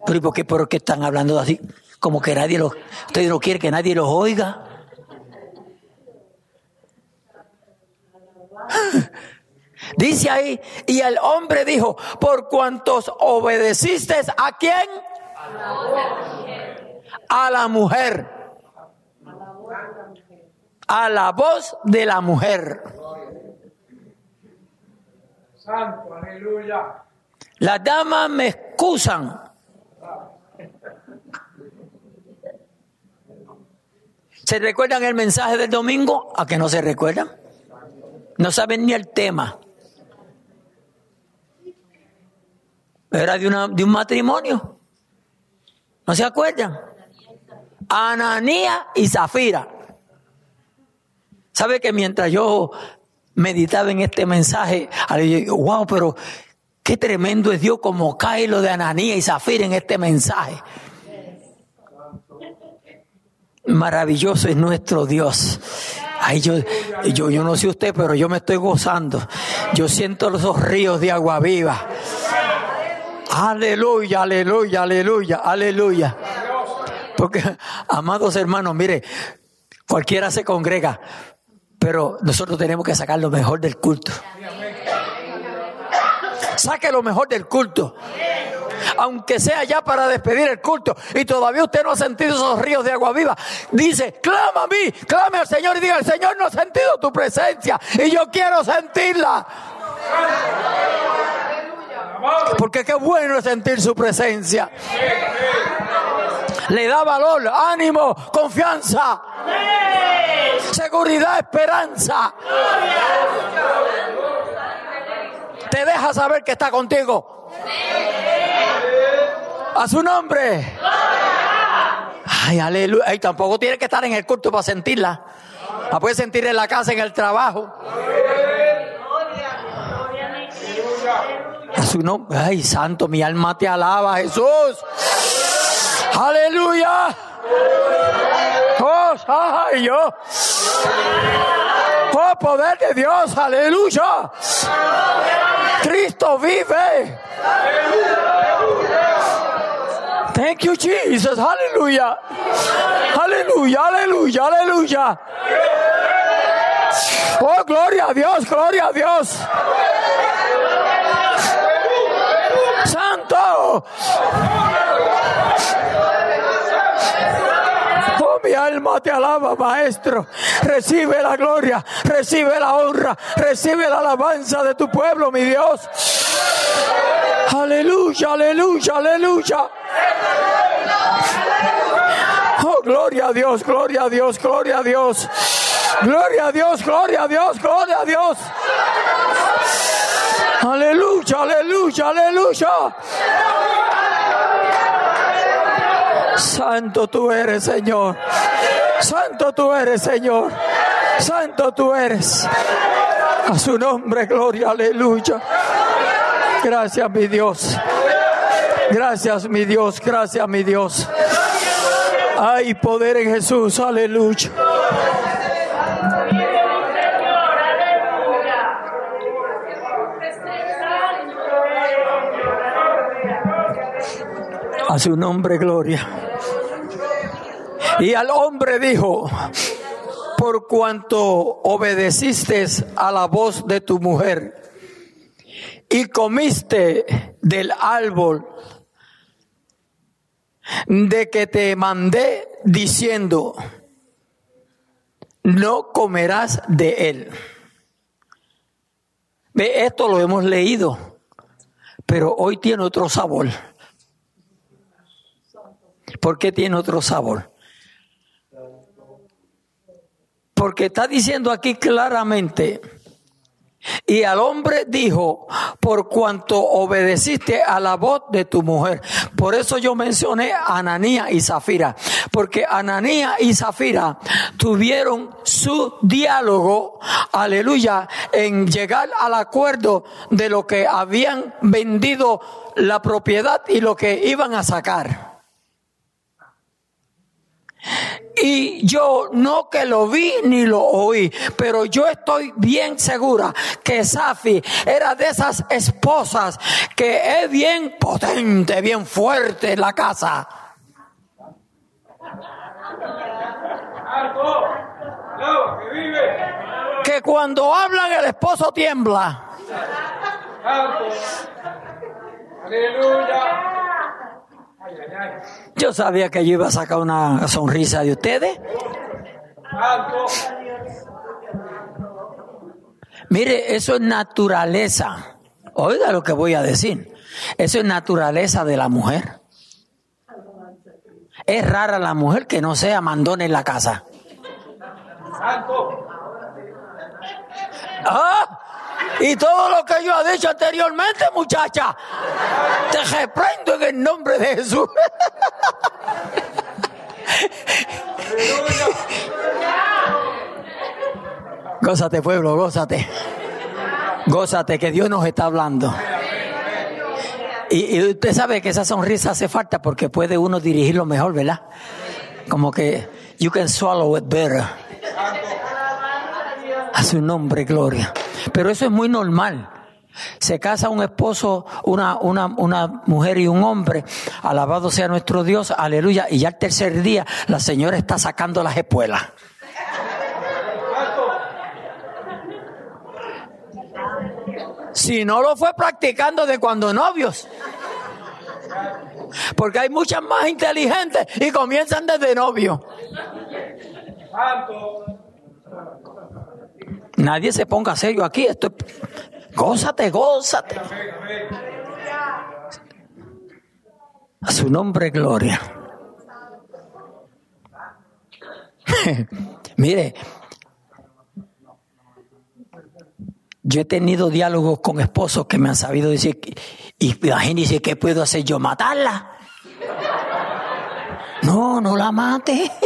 Pero ¿por qué, por qué están hablando así? Como que nadie lo, usted no quiere que nadie los oiga. Dice ahí, y el hombre dijo, por cuantos obedeciste a quién? A la mujer. A la voz de la mujer. Santo, aleluya. Las damas me excusan. ¿Se recuerdan el mensaje del domingo? ¿A que no se recuerdan? No saben ni el tema. Era de, un matrimonio. ¿No se acuerdan? Ananía y Zafira. ¿Sabe que mientras yo meditaba en este mensaje, digo, wow, pero qué tremendo es Dios como cae lo de Ananía y Zafira en este mensaje. Maravilloso es nuestro Dios. Ay, yo, yo, yo no sé usted, pero yo me estoy gozando. Yo siento esos ríos de agua viva. Aleluya, aleluya, aleluya, aleluya. Porque, amados hermanos, mire, cualquiera se congrega, pero nosotros tenemos que sacar lo mejor del culto. Saque lo mejor del culto. Aunque sea ya para despedir el culto y todavía usted no ha sentido esos ríos de agua viva, dice, clama a mí, clame al Señor y diga, el Señor no ha sentido tu presencia y yo quiero sentirla. Porque qué bueno es sentir su presencia. Le da valor, ánimo, confianza, seguridad, esperanza. Te deja saber que está contigo. A su nombre. Ay, aleluya. Ay, tampoco tiene que estar en el culto para sentirla. La puede sentir en la casa, en el trabajo. A su. Ay, santo, mi alma te alaba, Jesús. Aleluya. Oh, ay, yo. Oh, poder de Dios, aleluya. Cristo vive. Thank you, Jesus. Aleluya. Aleluya, aleluya, aleluya. Oh, gloria a Dios, gloria a Dios. Santo. Oh, mi alma te alaba, maestro. Recibe la gloria, recibe la honra, recibe la alabanza de tu pueblo, mi Dios. Aleluya, aleluya, aleluya. Oh, gloria a Dios, gloria a Dios, gloria a Dios. Gloria a Dios, gloria a Dios, gloria a Dios. Aleluya, aleluya. Santo tú eres, Señor. Santo tú eres, Señor. Santo tú eres. A su nombre, gloria, aleluya. Gracias, mi Dios. Gracias, mi Dios. Gracias, mi Dios. Hay poder en Jesús, aleluya. A su nombre, gloria. Y al hombre dijo, por cuanto obedeciste a la voz de tu mujer y comiste del árbol de que te mandé diciendo, no comerás de él. Ve, esto lo hemos leído, pero hoy tiene otro sabor. ¿Por qué tiene otro sabor? Porque está diciendo aquí claramente, y al hombre dijo, por cuanto obedeciste a la voz de tu mujer. Por eso yo mencioné a Ananía y Zafira, porque Ananía y Zafira tuvieron su diálogo, aleluya, en llegar al acuerdo de lo que habían vendido la propiedad y lo que iban a sacar. Y yo no que lo vi ni lo oí, pero yo estoy bien segura que Safi era de esas esposas que es bien potente, bien fuerte en la casa. Que cuando hablan el esposo tiembla. Aleluya. Yo sabía que yo iba a sacar una sonrisa de ustedes. Mire, eso es naturaleza. Oiga lo que voy a decir. Eso es naturaleza de la mujer. Es rara la mujer que no sea mandona en la casa. ¡Ah! Y todo lo que yo he dicho anteriormente, muchacha, te reprendo en el nombre de Jesús. gózate, pueblo, gózate. Gózate, que Dios nos está hablando. Y, y, usted sabe que esa sonrisa hace falta porque puede uno dirigirlo mejor, ¿verdad? Como que you can swallow it better. A su nombre, gloria. Pero eso es muy normal. Se casa un esposo, una, una, una mujer y un hombre, alabado sea nuestro Dios, aleluya, y ya el tercer día la señora está sacando las espuelas. Si no lo fue practicando de cuando novios. Porque hay muchas más inteligentes y comienzan desde novio. Nadie se ponga serio aquí. Esto, gózate, gózate. A su nombre, gloria. Mire, yo he tenido diálogos con esposos que me han sabido decir, y imagínense qué puedo hacer yo, matarla. No, no la mate.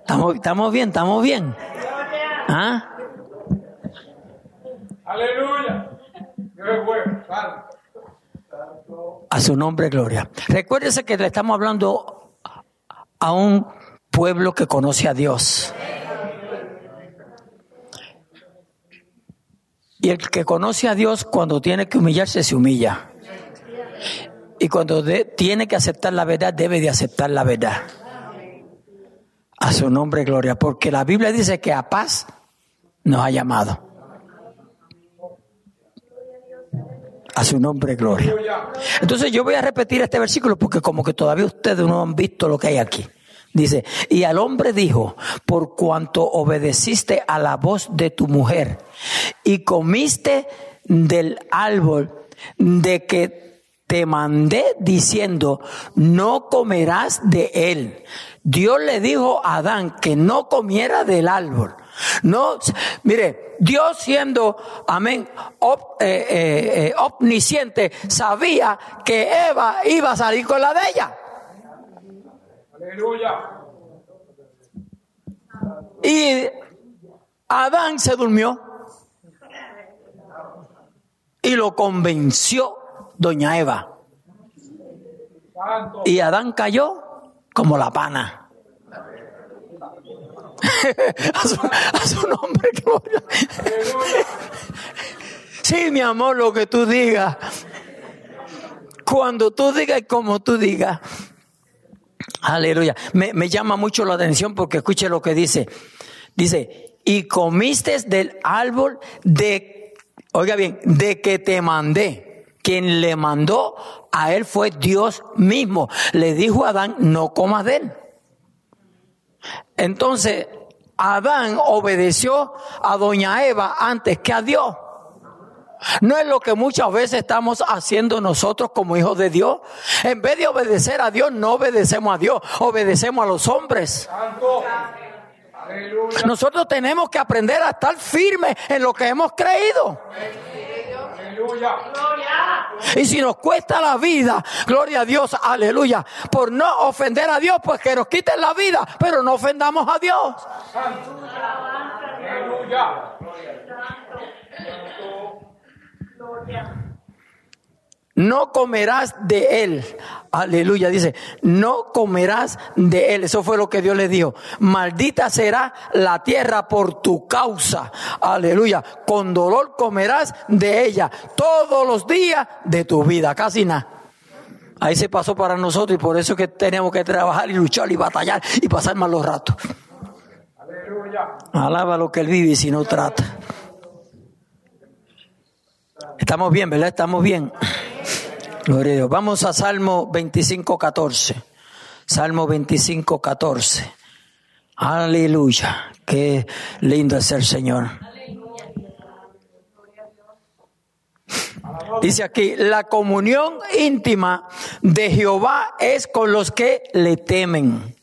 Estamos, estamos bien, estamos bien. ¿Ah? Aleluya. A su nombre, gloria. Recuérdese que le estamos hablando a un pueblo que conoce a Dios. Y el que conoce a Dios cuando tiene que humillarse, se humilla. Y cuando tiene que aceptar la verdad, debe de aceptar la verdad. A su nombre, gloria. Porque la Biblia dice que a paz nos ha llamado. A su nombre, gloria. Entonces yo voy a repetir este versículo porque como que todavía ustedes no han visto lo que hay aquí. Dice, y al hombre dijo, por cuanto obedeciste a la voz de tu mujer y comiste del árbol de que te mandé diciendo, no comerás de él. Dios le dijo a Adán que no comiera del árbol. No, mire, Dios siendo, amén, op- eh, eh, eh, omnisciente, sabía que Eva iba a salir con la de ella. Aleluya. Y Adán se durmió y lo convenció doña Eva. Y Adán cayó como la pana. a, su, nombre. Sí, mi amor, lo que tú digas. Cuando tú digas y como tú digas. Aleluya. Me, me llama mucho la atención porque escuche lo que dice. Dice, y comiste del árbol de, oiga bien, de que te mandé. Quien le mandó a él fue Dios mismo. Le dijo a Adán, no comas de él. Entonces, Adán obedeció a doña Eva antes que a Dios. No es lo que muchas veces estamos haciendo nosotros como hijos de Dios. En vez de obedecer a Dios, no obedecemos a Dios, obedecemos a los hombres. Nosotros tenemos que aprender a estar firmes en lo que hemos creído. Aleluya. Y si nos cuesta la vida, gloria a Dios, aleluya, por no ofender a Dios, pues que nos quiten la vida, pero no ofendamos a Dios. Aleluya. No comerás de él. Aleluya. Dice, no comerás de él. Eso fue lo que Dios le dijo. Maldita será la tierra por tu causa. Aleluya. Con dolor comerás de ella todos los días de tu vida. Casi nada. Ahí se pasó para nosotros y por eso es que tenemos que trabajar y luchar y batallar y pasar malos ratos. Aleluya. Alaba lo que él vive y si no trata. Estamos bien, ¿verdad? Estamos bien. Gloria a Dios. Vamos a Salmo 25, 14. Salmo 25, 14. Aleluya. Qué lindo es el Señor. Dice aquí, la comunión íntima de Jehová es con los que le temen.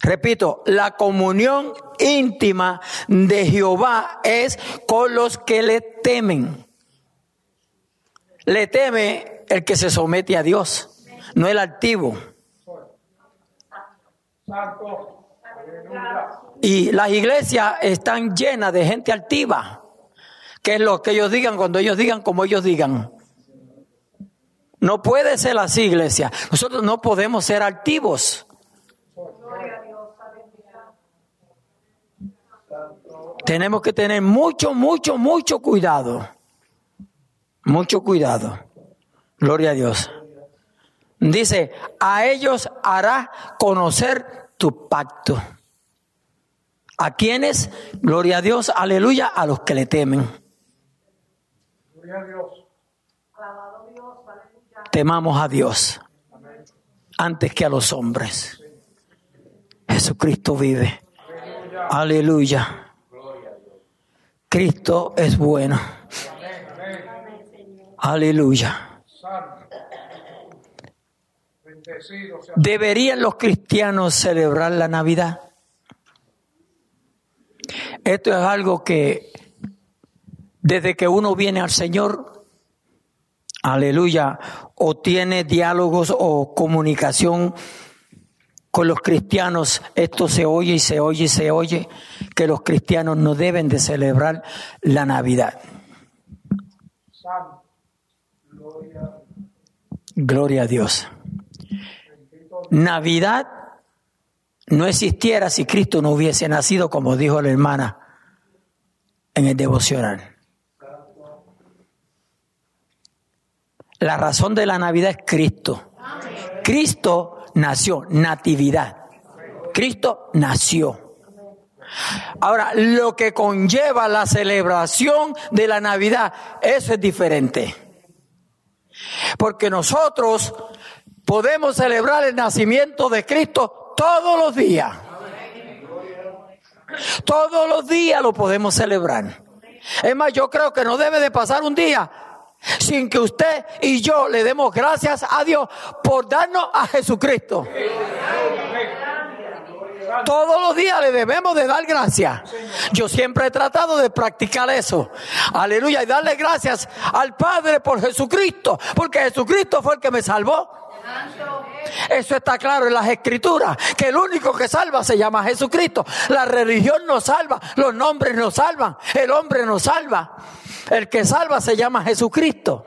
Repito, la comunión íntima de Jehová es con los que le temen. Le teme el que se somete a Dios, no el altivo. Y las iglesias están llenas de gente altiva, que es lo que ellos digan cuando ellos digan como ellos digan. No puede ser así, iglesia. Nosotros no podemos ser altivos. Tenemos que tener mucho, mucho, mucho cuidado. Mucho cuidado. Gloria a Dios. Dice, a ellos hará conocer tu pacto. ¿A quienes? Gloria a Dios, aleluya, a los que le temen. Gloria a Dios. Temamos a Dios antes que a los hombres. Jesucristo vive. Aleluya. Cristo es bueno. Aleluya. ¿Deberían los cristianos celebrar la Navidad? Esto es algo que desde que uno viene al Señor, aleluya, o tiene diálogos o comunicación con los cristianos, esto se oye y se oye y se oye, que los cristianos no deben de celebrar la Navidad. Santo. Gloria. A Dios. Navidad no existiera si Cristo no hubiese nacido, como dijo la hermana en el devocional. La razón de la Navidad es Cristo. Cristo nació, natividad. Cristo nació. Ahora, lo que conlleva la celebración de la Navidad, eso es diferente. Porque nosotros podemos celebrar el nacimiento de Cristo todos los días. Todos los días lo podemos celebrar. Es más, yo creo que no debe de pasar un día sin que usted y yo le demos gracias a Dios por darnos a Jesucristo. Todos los días le debemos de dar gracias. Yo siempre he tratado de practicar eso. Aleluya. Y darle gracias al Padre por Jesucristo. Porque Jesucristo fue el que me salvó. Eso está claro en las escrituras, que el único que salva se llama Jesucristo. La religión no salva, los nombres no salvan, el hombre no salva. El que salva se llama Jesucristo.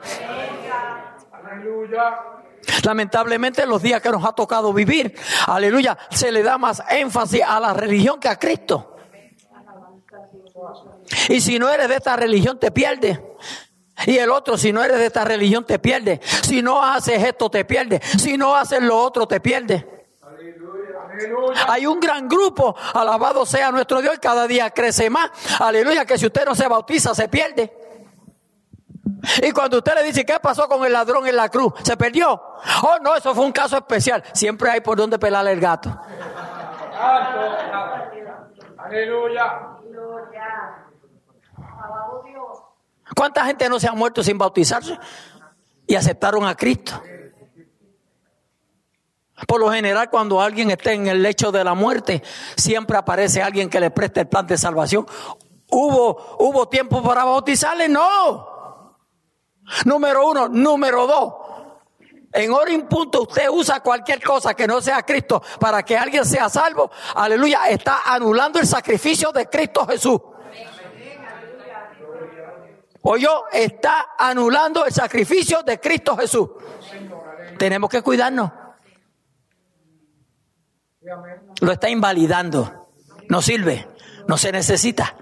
Aleluya. Lamentablemente en los días que nos ha tocado vivir, aleluya, se le da más énfasis a la religión que a Cristo. Y si no eres de esta religión te pierdes. Y el otro, si no eres de esta religión, te pierdes. Si no haces esto, te pierdes. Si no haces lo otro, te pierdes. Hay un gran grupo, alabado sea nuestro Dios, cada día crece más. Aleluya, que si usted no se bautiza, se pierde. Y cuando usted le dice, ¿qué pasó con el ladrón en la cruz? ¿Se perdió? Oh, no, eso fue un caso especial. Siempre hay por donde pelarle el gato. Aleluya. ¿Cuánta gente no se ha muerto sin bautizarse? Y aceptaron a Cristo. Por lo general, cuando alguien está en el lecho de la muerte, siempre aparece alguien que le preste el plan de salvación. ¿Hubo, hubo tiempo para bautizarle? No. Número uno. Número dos. En hora punto usted usa cualquier cosa que no sea Cristo para que alguien sea salvo. Aleluya. Está anulando el sacrificio de Cristo Jesús. Oyó, está anulando el sacrificio de Cristo Jesús. Tenemos que cuidarnos. Lo está invalidando. No sirve. No se necesita.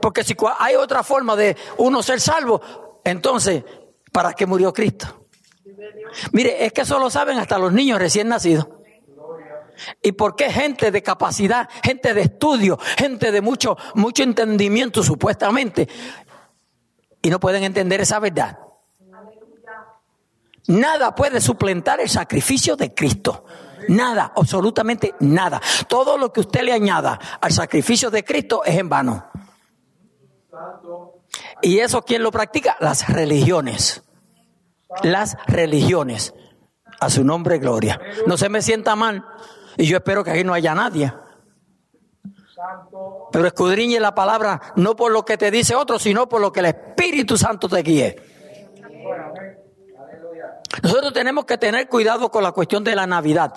Porque si hay otra forma de uno ser salvo, entonces, ¿para qué murió Cristo? Mire, es que eso lo saben hasta los niños recién nacidos. ¿Y por qué gente de capacidad, gente de estudio, gente de mucho, mucho entendimiento supuestamente, y no pueden entender esa verdad? Nada puede suplentar el sacrificio de Cristo. Nada, absolutamente nada. Todo lo que usted le añada al sacrificio de Cristo es en vano. ¿Y eso quién lo practica? Las religiones. Las religiones. A su nombre, gloria. No se me sienta mal. Y yo espero que aquí no haya nadie. Pero escudriñe la palabra no por lo que te dice otro, sino por lo que el Espíritu Santo te guíe. Nosotros tenemos que tener cuidado con la cuestión de la Navidad.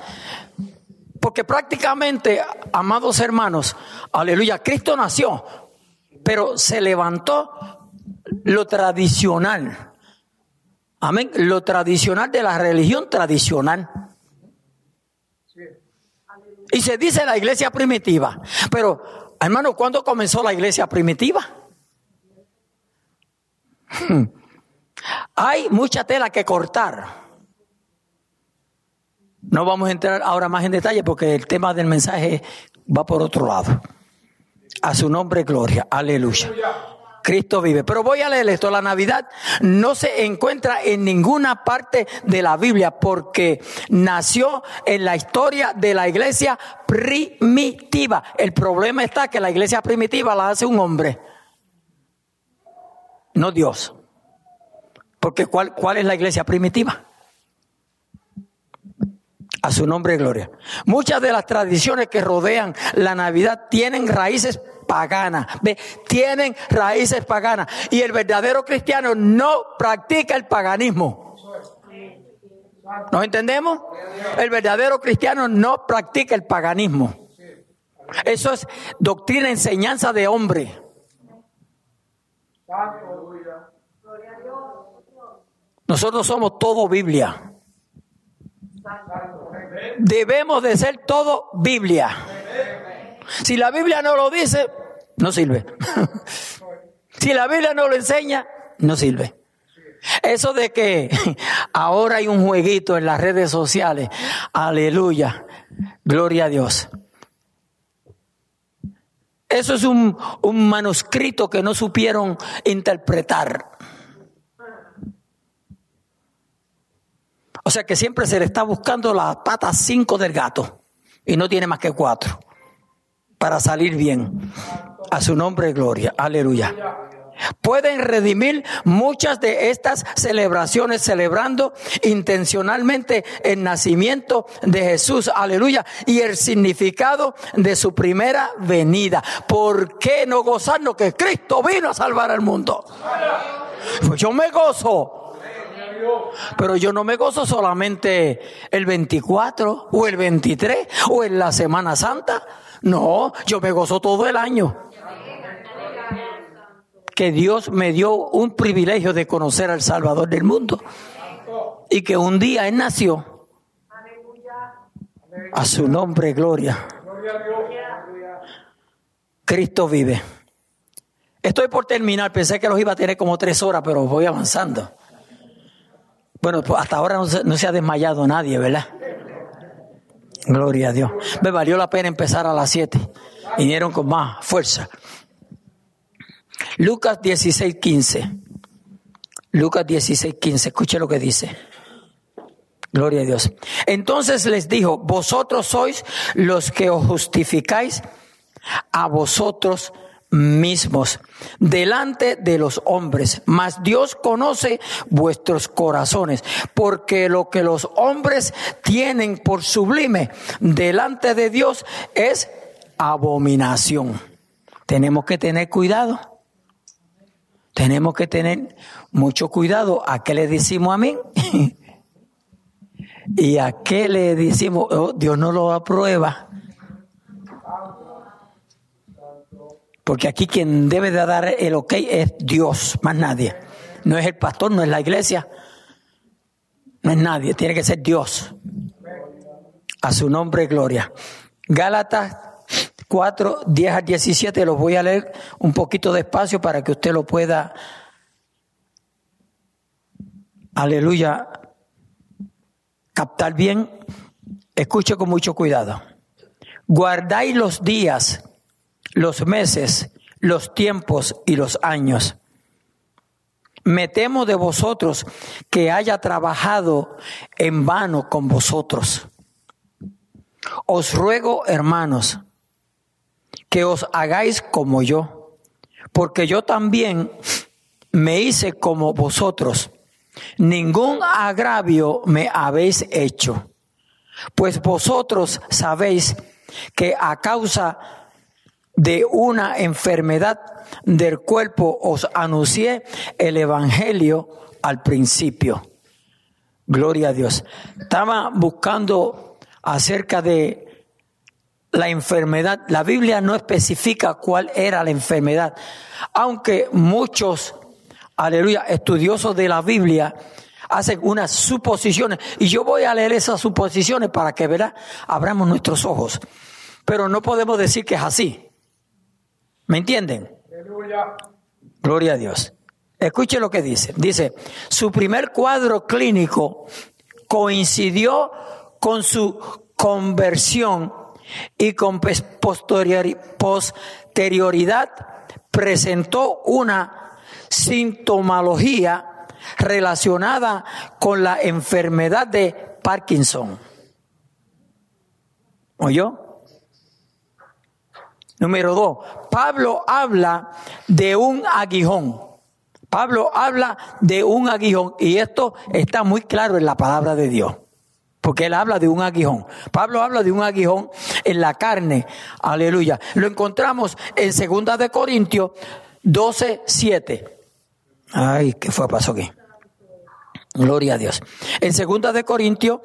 Porque prácticamente, amados hermanos, aleluya, Cristo nació, pero se levantó lo tradicional. Amén. Lo tradicional de la religión tradicional. Y se dice la iglesia primitiva. Pero, hermano, ¿cuándo comenzó la iglesia primitiva? Hay mucha tela que cortar. No vamos a entrar ahora más en detalle porque el tema del mensaje va por otro lado. A su nombre, gloria. Aleluya. Cristo vive. Pero voy a leer esto. La Navidad no se encuentra en ninguna parte de la Biblia porque nació en la historia de la iglesia primitiva. El problema está que la iglesia primitiva la hace un hombre. no Dios. Porque ¿cuál, cuál es la iglesia primitiva? A su nombre y gloria. Muchas de las tradiciones que rodean la Navidad tienen raíces paganas. ¿Ve? Tienen raíces paganas. Y el verdadero cristiano no practica el paganismo. ¿Nos entendemos? El verdadero cristiano no practica el paganismo. Eso es doctrina, enseñanza de hombre. Nosotros somos todo Biblia. Debemos de ser todo Biblia. Si la Biblia no lo dice, no sirve. si la Biblia no lo enseña, no sirve. Eso de que ahora hay un jueguito en las redes sociales, aleluya, gloria a Dios. Eso es un, un manuscrito que no supieron interpretar. O sea que siempre se le está buscando las patas cinco del gato y no tiene más que cuatro para salir bien. A su nombre, gloria. Aleluya. Pueden redimir muchas de estas celebraciones celebrando intencionalmente el nacimiento de Jesús, aleluya, y el significado de su primera venida. ¿Por qué no gozarnos que Cristo vino a salvar al mundo? Pues yo me gozo. Pero yo no me gozo solamente el 24 o el 23 o en la Semana Santa. No, yo me gozo todo el año. Que Dios me dio un privilegio de conocer al Salvador del mundo. Y que un día Él nació. A su nombre, gloria. Cristo vive. Estoy por terminar. Pensé que los iba a tener como tres horas, pero voy avanzando. Bueno, pues hasta ahora no se, no se ha desmayado nadie, ¿verdad? Gloria a Dios. Me valió la pena empezar a las 7. Vinieron con más fuerza. Lucas 16, 15. Lucas 16, 15. Escuche lo que dice. Gloria a Dios. Entonces les dijo, vosotros sois los que os justificáis a vosotros mismos delante de los hombres, mas Dios conoce vuestros corazones, porque lo que los hombres tienen por sublime delante de Dios es abominación. Tenemos que tener cuidado. Tenemos que tener mucho cuidado a qué le decimos amén y a qué le decimos oh, Dios no lo aprueba. Porque aquí quien debe de dar el ok es Dios, más nadie. No es el pastor, no es la iglesia, no es nadie, tiene que ser Dios. A su nombre, gloria. Gálatas 4, 10 al 17, los voy a leer un poquito despacio para que usted lo pueda, aleluya, captar bien. Escuche con mucho cuidado. Guardáis los días los meses, los tiempos y los años. Me temo de vosotros que haya trabajado en vano con vosotros. Os ruego, hermanos, que os hagáis como yo, porque yo también me hice como vosotros. Ningún agravio me habéis hecho, pues vosotros sabéis que a causa de una enfermedad del cuerpo os anuncié el Evangelio al principio. Gloria a Dios. Estaba buscando acerca de la enfermedad. La Biblia no especifica cuál era la enfermedad, aunque muchos, aleluya, estudiosos de la Biblia hacen unas suposiciones. Y yo voy a leer esas suposiciones para que, verá, abramos nuestros ojos. Pero no podemos decir que es así. ¿Me entienden? Gloria a Dios. Escuche lo que dice. Dice, su primer cuadro clínico coincidió con su conversión y con posterioridad presentó una sintomología relacionada con la enfermedad de Parkinson. ¿Oyó? Número dos, Pablo habla de un aguijón. Pablo habla de un aguijón y esto está muy claro en la palabra de Dios. Porque él habla de un aguijón. Pablo habla de un aguijón en la carne. Aleluya. Lo encontramos en segunda de Corintios 12, 7. Ay, ¿qué fue pasó aquí? Gloria a Dios. En segunda de Corintios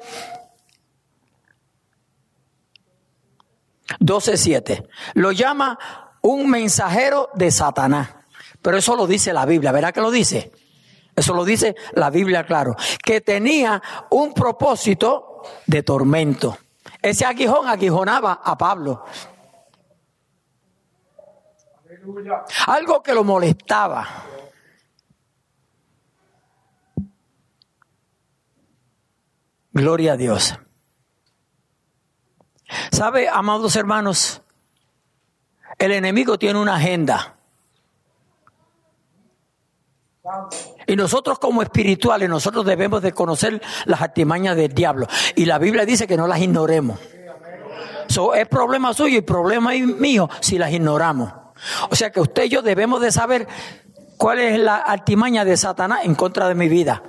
12, 7. Lo llama un mensajero de Satanás. Pero eso lo dice la Biblia, ¿verdad que lo dice? Eso lo dice la Biblia, claro. Que tenía un propósito de tormento. Ese aguijón aguijonaba a Pablo. Algo que lo molestaba. Gloria a Dios. ¿Sabe, amados hermanos? El enemigo tiene una agenda. Y nosotros como espirituales, nosotros debemos de conocer las artimañas del diablo. Y la Biblia dice que no las ignoremos. So, es problema suyo y problema mío si las ignoramos. O sea que usted y yo debemos de saber cuál es la artimaña de Satanás en contra de mi vida,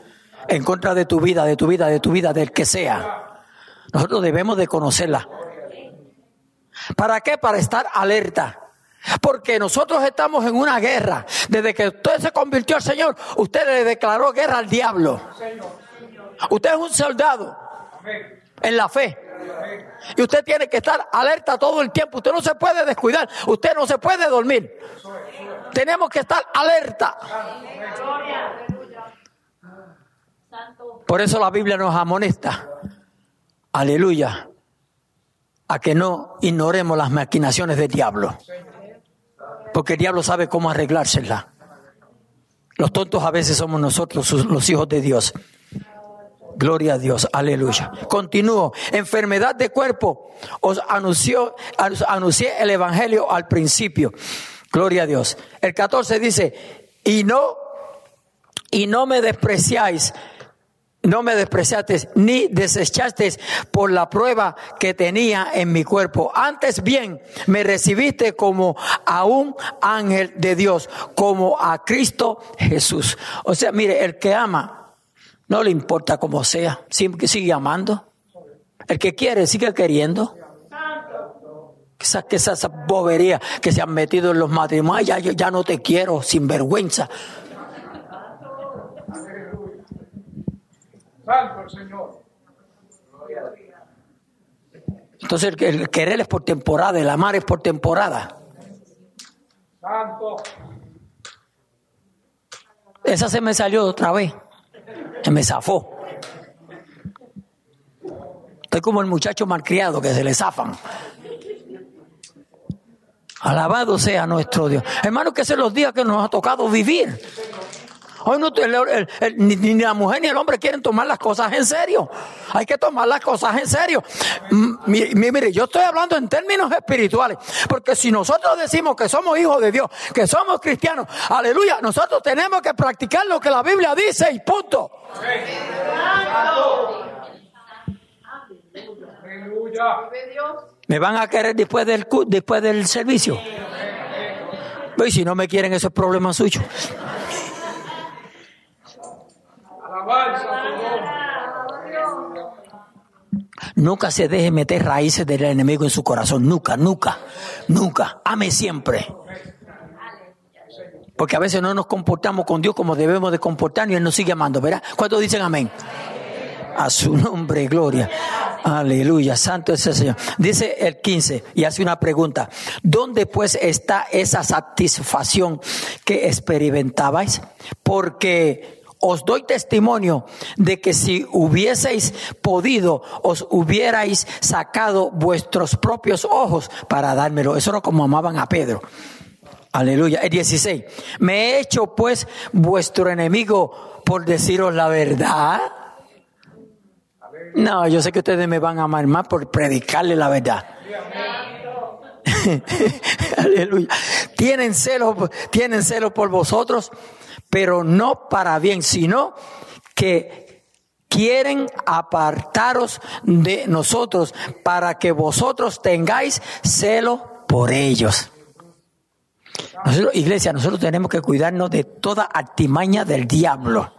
en contra de tu vida, de tu vida, de tu vida, del que sea. Nosotros debemos de conocerla. ¿Para qué? Para estar alerta. Porque nosotros estamos en una guerra. Desde que usted se convirtió al Señor, usted le declaró guerra al diablo. Usted es un soldado en la fe. Y usted tiene que estar alerta todo el tiempo. Usted no se puede descuidar. Usted no se puede dormir. Tenemos que estar alerta. Por eso la Biblia nos amonesta. Aleluya. A que no ignoremos las maquinaciones del diablo. Porque el diablo sabe cómo arreglárselas. Los tontos a veces somos nosotros, los hijos de Dios. Gloria a Dios, aleluya. Continúo. Enfermedad de cuerpo. Os anunció, anuncié el evangelio al principio. Gloria a Dios. El 14 dice, y no, y no me despreciáis, no me despreciasteis ni desechasteis por la prueba que tenía en mi cuerpo. Antes bien, me recibiste como a un ángel de Dios, como a Cristo Jesús. O sea, mire, el que ama, no le importa cómo sea, sigue, sigue amando. El que quiere, sigue queriendo. Que esa, que esa, esa bobería que se han metido en los matrimonios, Ay, ya, ya no te quiero, sin vergüenza. Santo el Señor. Entonces el, el querer es por temporada, el amar es por temporada. Santo. Esa se me salió otra vez. Se me zafó. Estoy como el muchacho malcriado que se le zafan. Alabado sea nuestro Dios. Hermano, que son los días que nos ha tocado vivir. Hoy no, ni, ni la mujer ni el hombre quieren tomar las cosas en serio. Hay que tomar las cosas en serio. Mm, Mire, yo estoy hablando en términos espirituales. Porque si nosotros decimos que somos hijos de Dios, que somos cristianos, aleluya, nosotros tenemos que practicar lo que la Biblia dice y punto. ¿Me van a querer después del, después del servicio? Y si no me quieren, eso es problema suyo. Nunca se deje meter raíces del enemigo en su corazón. Nunca, nunca, nunca. Ame siempre. Porque a veces no nos comportamos con Dios como debemos de comportarnos y Él nos sigue amando, ¿verdad? ¿Cuántos dicen amén? A su nombre, gloria. Aleluya, santo es el Señor. Dice el 15 y hace una pregunta. ¿Dónde pues está esa satisfacción que experimentabais? Porque os doy testimonio de que si hubieseis podido, os hubierais sacado vuestros propios ojos para dármelo. Eso era como amaban a Pedro. Aleluya. El 16. Me he hecho pues vuestro enemigo por deciros la verdad. No, yo sé que ustedes me van a amar más por predicarle la verdad. Aleluya. Tienen celo, tienen celo por vosotros, pero no para bien, sino que quieren apartaros de nosotros para que vosotros tengáis celo por ellos. Nosotros, iglesia, nosotros tenemos que cuidarnos de toda artimaña del diablo.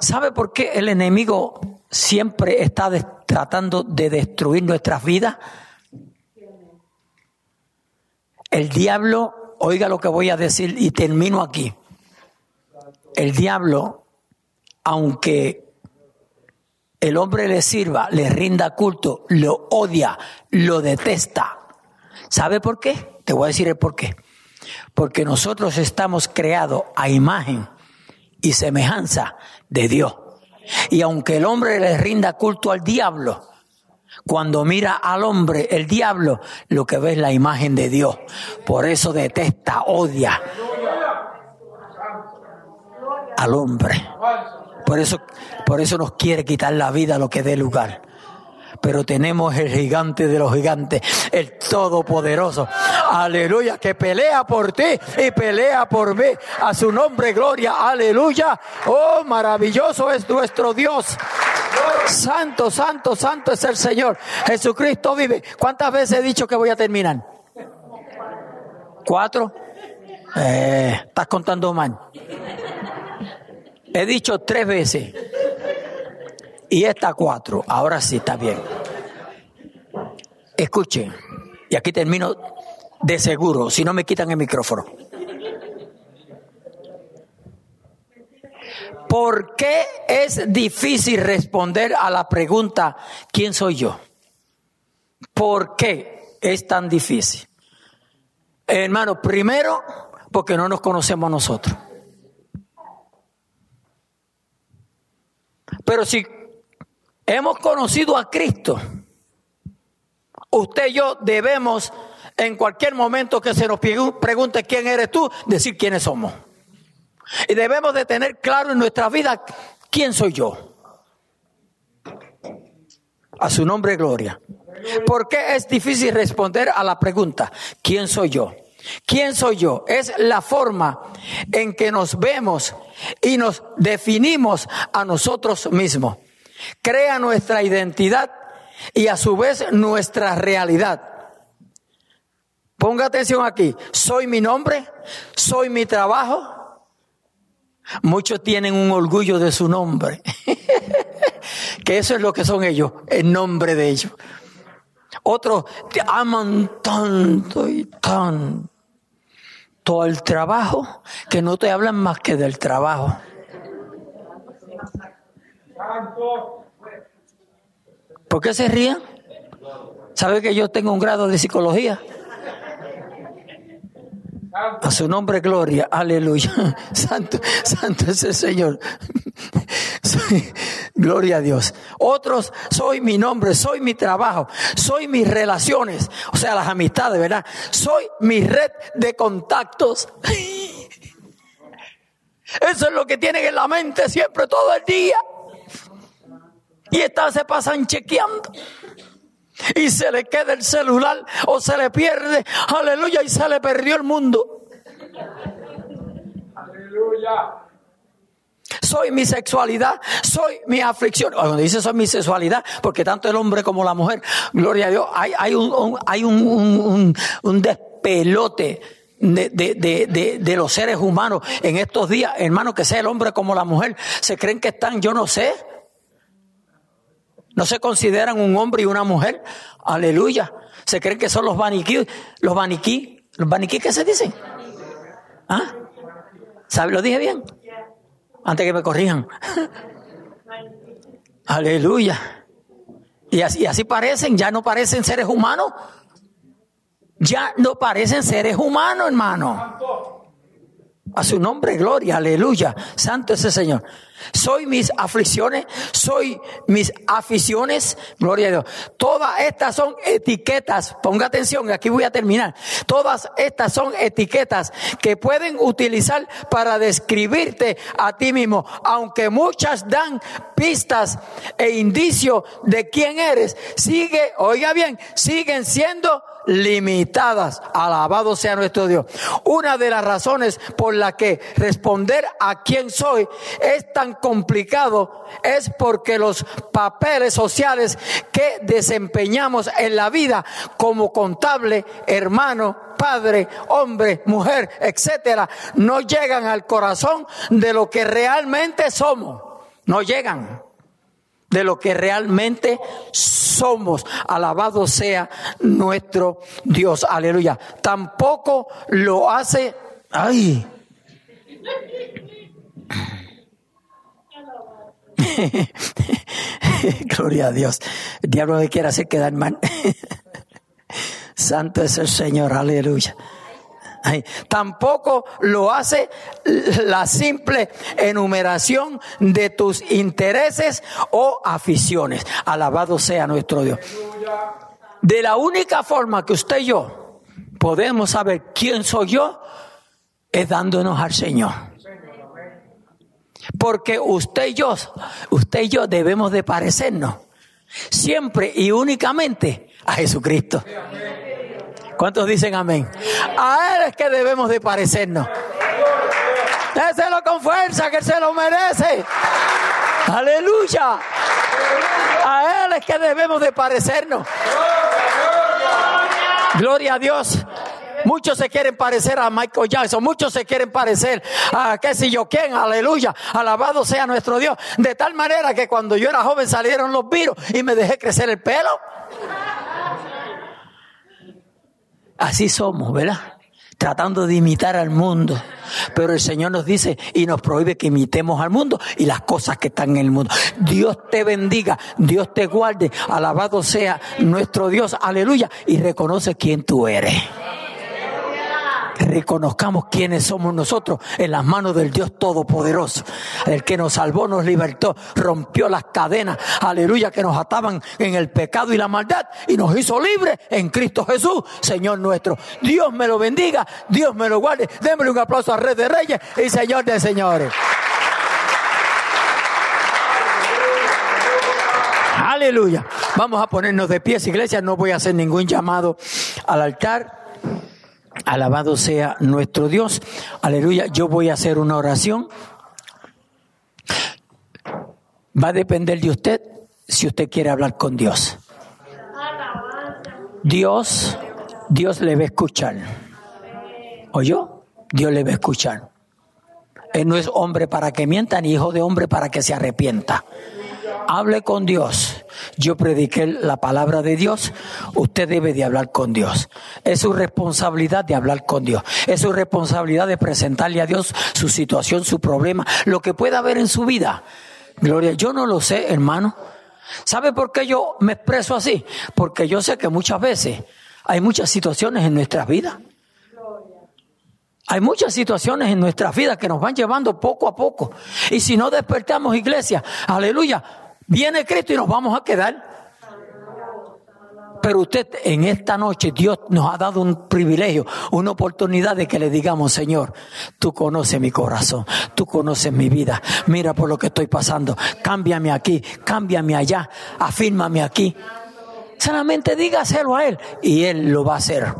¿Sabe por qué el enemigo siempre está tratando de destruir nuestras vidas? El diablo, oiga lo que voy a decir y termino aquí. El diablo, aunque el hombre le sirva, le rinda culto, lo odia, lo detesta. ¿Sabe por qué? Te voy a decir el por qué. Porque nosotros estamos creados a imagen y semejanza de Dios. Y aunque el hombre le rinda culto al diablo, cuando mira al hombre, el diablo, lo que ve es la imagen de Dios. Por eso detesta, odia al hombre. Por eso, por eso nos quiere quitar la vida lo que dé lugar. Pero tenemos el gigante de los gigantes, el todopoderoso. Aleluya, que pelea por ti y pelea por mí. A su nombre, gloria, aleluya. Oh, maravilloso es nuestro Dios. Santo, santo, santo es el Señor. Jesucristo vive. ¿Cuántas veces he dicho que voy a terminar? ¿Cuatro? Eh, estás contando mal. He dicho tres veces. Y esta cuatro. Ahora sí está bien. Escuchen. Y aquí termino de seguro, si no me quitan el micrófono. ¿Por qué es difícil responder a la pregunta ¿quién soy yo? ¿Por qué es tan difícil? Hermano, primero, porque no nos conocemos nosotros. Pero si hemos conocido a Cristo, usted y yo debemos, en cualquier momento que se nos pregunte quién eres tú, decir quiénes somos. Y debemos de tener claro en nuestra vida quién soy yo. A su nombre, gloria. ¿Por qué es difícil responder a la pregunta, ¿quién soy yo? ¿Quién soy yo? Es la forma en que nos vemos y nos definimos a nosotros mismos. Crea nuestra identidad y a su vez nuestra realidad. Ponga atención aquí. Soy mi nombre, soy mi trabajo. Muchos tienen un orgullo de su nombre. que eso es lo que son ellos, el nombre de ellos. Otros te aman tanto y tanto al trabajo que no te hablan más que del trabajo. ¿Por qué se ríen? ¿Sabe que yo tengo un grado de psicología? A su nombre, gloria, aleluya. Santo, santo es el Señor. Soy- gloria a Dios. Otros, soy mi nombre, soy mi trabajo, soy mis relaciones, o sea, las amistades, ¿verdad? Soy mi red de contactos. Eso es lo que tienen en la mente siempre, todo el día. Y estas se pasan chequeando. Y se le queda el celular o se le pierde. Aleluya. Y se le perdió el mundo. Aleluya. Soy mi sexualidad, soy mi aflicción. Cuando dice soy mi sexualidad, porque tanto el hombre como la mujer, gloria a Dios, hay, hay un, un- hay un, un- despelote de, de- de- de- de los seres humanos en estos días, hermano, que sea el hombre como la mujer, se creen que están, yo no sé, no se consideran un hombre y una mujer, aleluya, se creen que son los maniquí, los maniquí, los maniquí, ¿qué se dicen? ¿Ah? ¿Sabe? ¿Lo dije bien? Antes que me corrijan. Aleluya. Y así, y así parecen, ya no parecen seres humanos. Ya no parecen seres humanos, hermano. A su nombre, gloria, aleluya. Santo es el Señor. Soy mis aflicciones, soy mis aficiones, gloria a Dios. Todas estas son etiquetas, ponga atención, aquí voy a terminar. Todas estas son etiquetas que pueden utilizar para describirte a ti mismo, aunque muchas dan pistas e indicios de quién eres, sigue, oiga bien, siguen siendo limitadas. Alabado sea nuestro Dios. Una de las razones por la que responder a quién soy es tan complicado es porque los papeles sociales que desempeñamos en la vida como contable, hermano, padre, hombre, mujer, etcétera, no llegan al corazón de lo que realmente somos. No llegan de lo que realmente somos. Alabado sea nuestro Dios. Aleluya. Tampoco lo hace. Ay. Gloria a Dios. El diablo me quiere hacer quedar mal. Santo es el Señor. Aleluya. Tampoco lo hace la simple enumeración de tus intereses o aficiones. Alabado sea nuestro Dios. De la única forma que usted y yo podemos saber quién soy yo es dándonos al Señor. Porque usted y yo, usted y yo debemos de parecernos siempre y únicamente a Jesucristo. ¿Cuántos dicen amén? A Él es que debemos de parecernos. Déselo con fuerza, que se lo merece. Aleluya. A Él es que debemos de parecernos. Gloria a Dios. Muchos se quieren parecer a Michael Jackson, muchos se quieren parecer a qué sé yo quién, aleluya, alabado sea nuestro Dios. De tal manera que cuando yo era joven salieron los virus y me dejé crecer el pelo. Así somos, ¿verdad? Tratando de imitar al mundo. Pero el Señor nos dice y nos prohíbe que imitemos al mundo y las cosas que están en el mundo. Dios te bendiga, Dios te guarde, alabado sea nuestro Dios, aleluya, y reconoce quién tú eres reconozcamos quiénes somos nosotros en las manos del Dios Todopoderoso, el que nos salvó, nos libertó, rompió las cadenas, aleluya, que nos ataban en el pecado y la maldad y nos hizo libres en Cristo Jesús, Señor nuestro. Dios me lo bendiga, Dios me lo guarde. Démosle un aplauso a Rey de Reyes y Señor de Señores. Aleluya. Vamos a ponernos de pies, iglesia. No voy a hacer ningún llamado al altar. Alabado sea nuestro Dios. Aleluya. Yo voy a hacer una oración. Va a depender de usted si usted quiere hablar con Dios. Dios, Dios le va a escuchar. yo? Dios le va a escuchar. Él no es hombre para que mienta, ni hijo de hombre para que se arrepienta. Hable con Dios. Yo prediqué la palabra de Dios. Usted debe de hablar con Dios. Es su responsabilidad de hablar con Dios. Es su responsabilidad de presentarle a Dios su situación, su problema, lo que pueda haber en su vida. Gloria, yo no lo sé, hermano. ¿Sabe por qué yo me expreso así? Porque yo sé que muchas veces hay muchas situaciones en nuestras vidas. Hay muchas situaciones en nuestras vidas que nos van llevando poco a poco. Y si no despertamos iglesia, aleluya, Viene Cristo y nos vamos a quedar. Pero usted en esta noche Dios nos ha dado un privilegio, una oportunidad de que le digamos, Señor, tú conoces mi corazón, tú conoces mi vida, mira por lo que estoy pasando, cámbiame aquí, cámbiame allá, afírmame aquí. Solamente dígaselo a Él y Él lo va a hacer.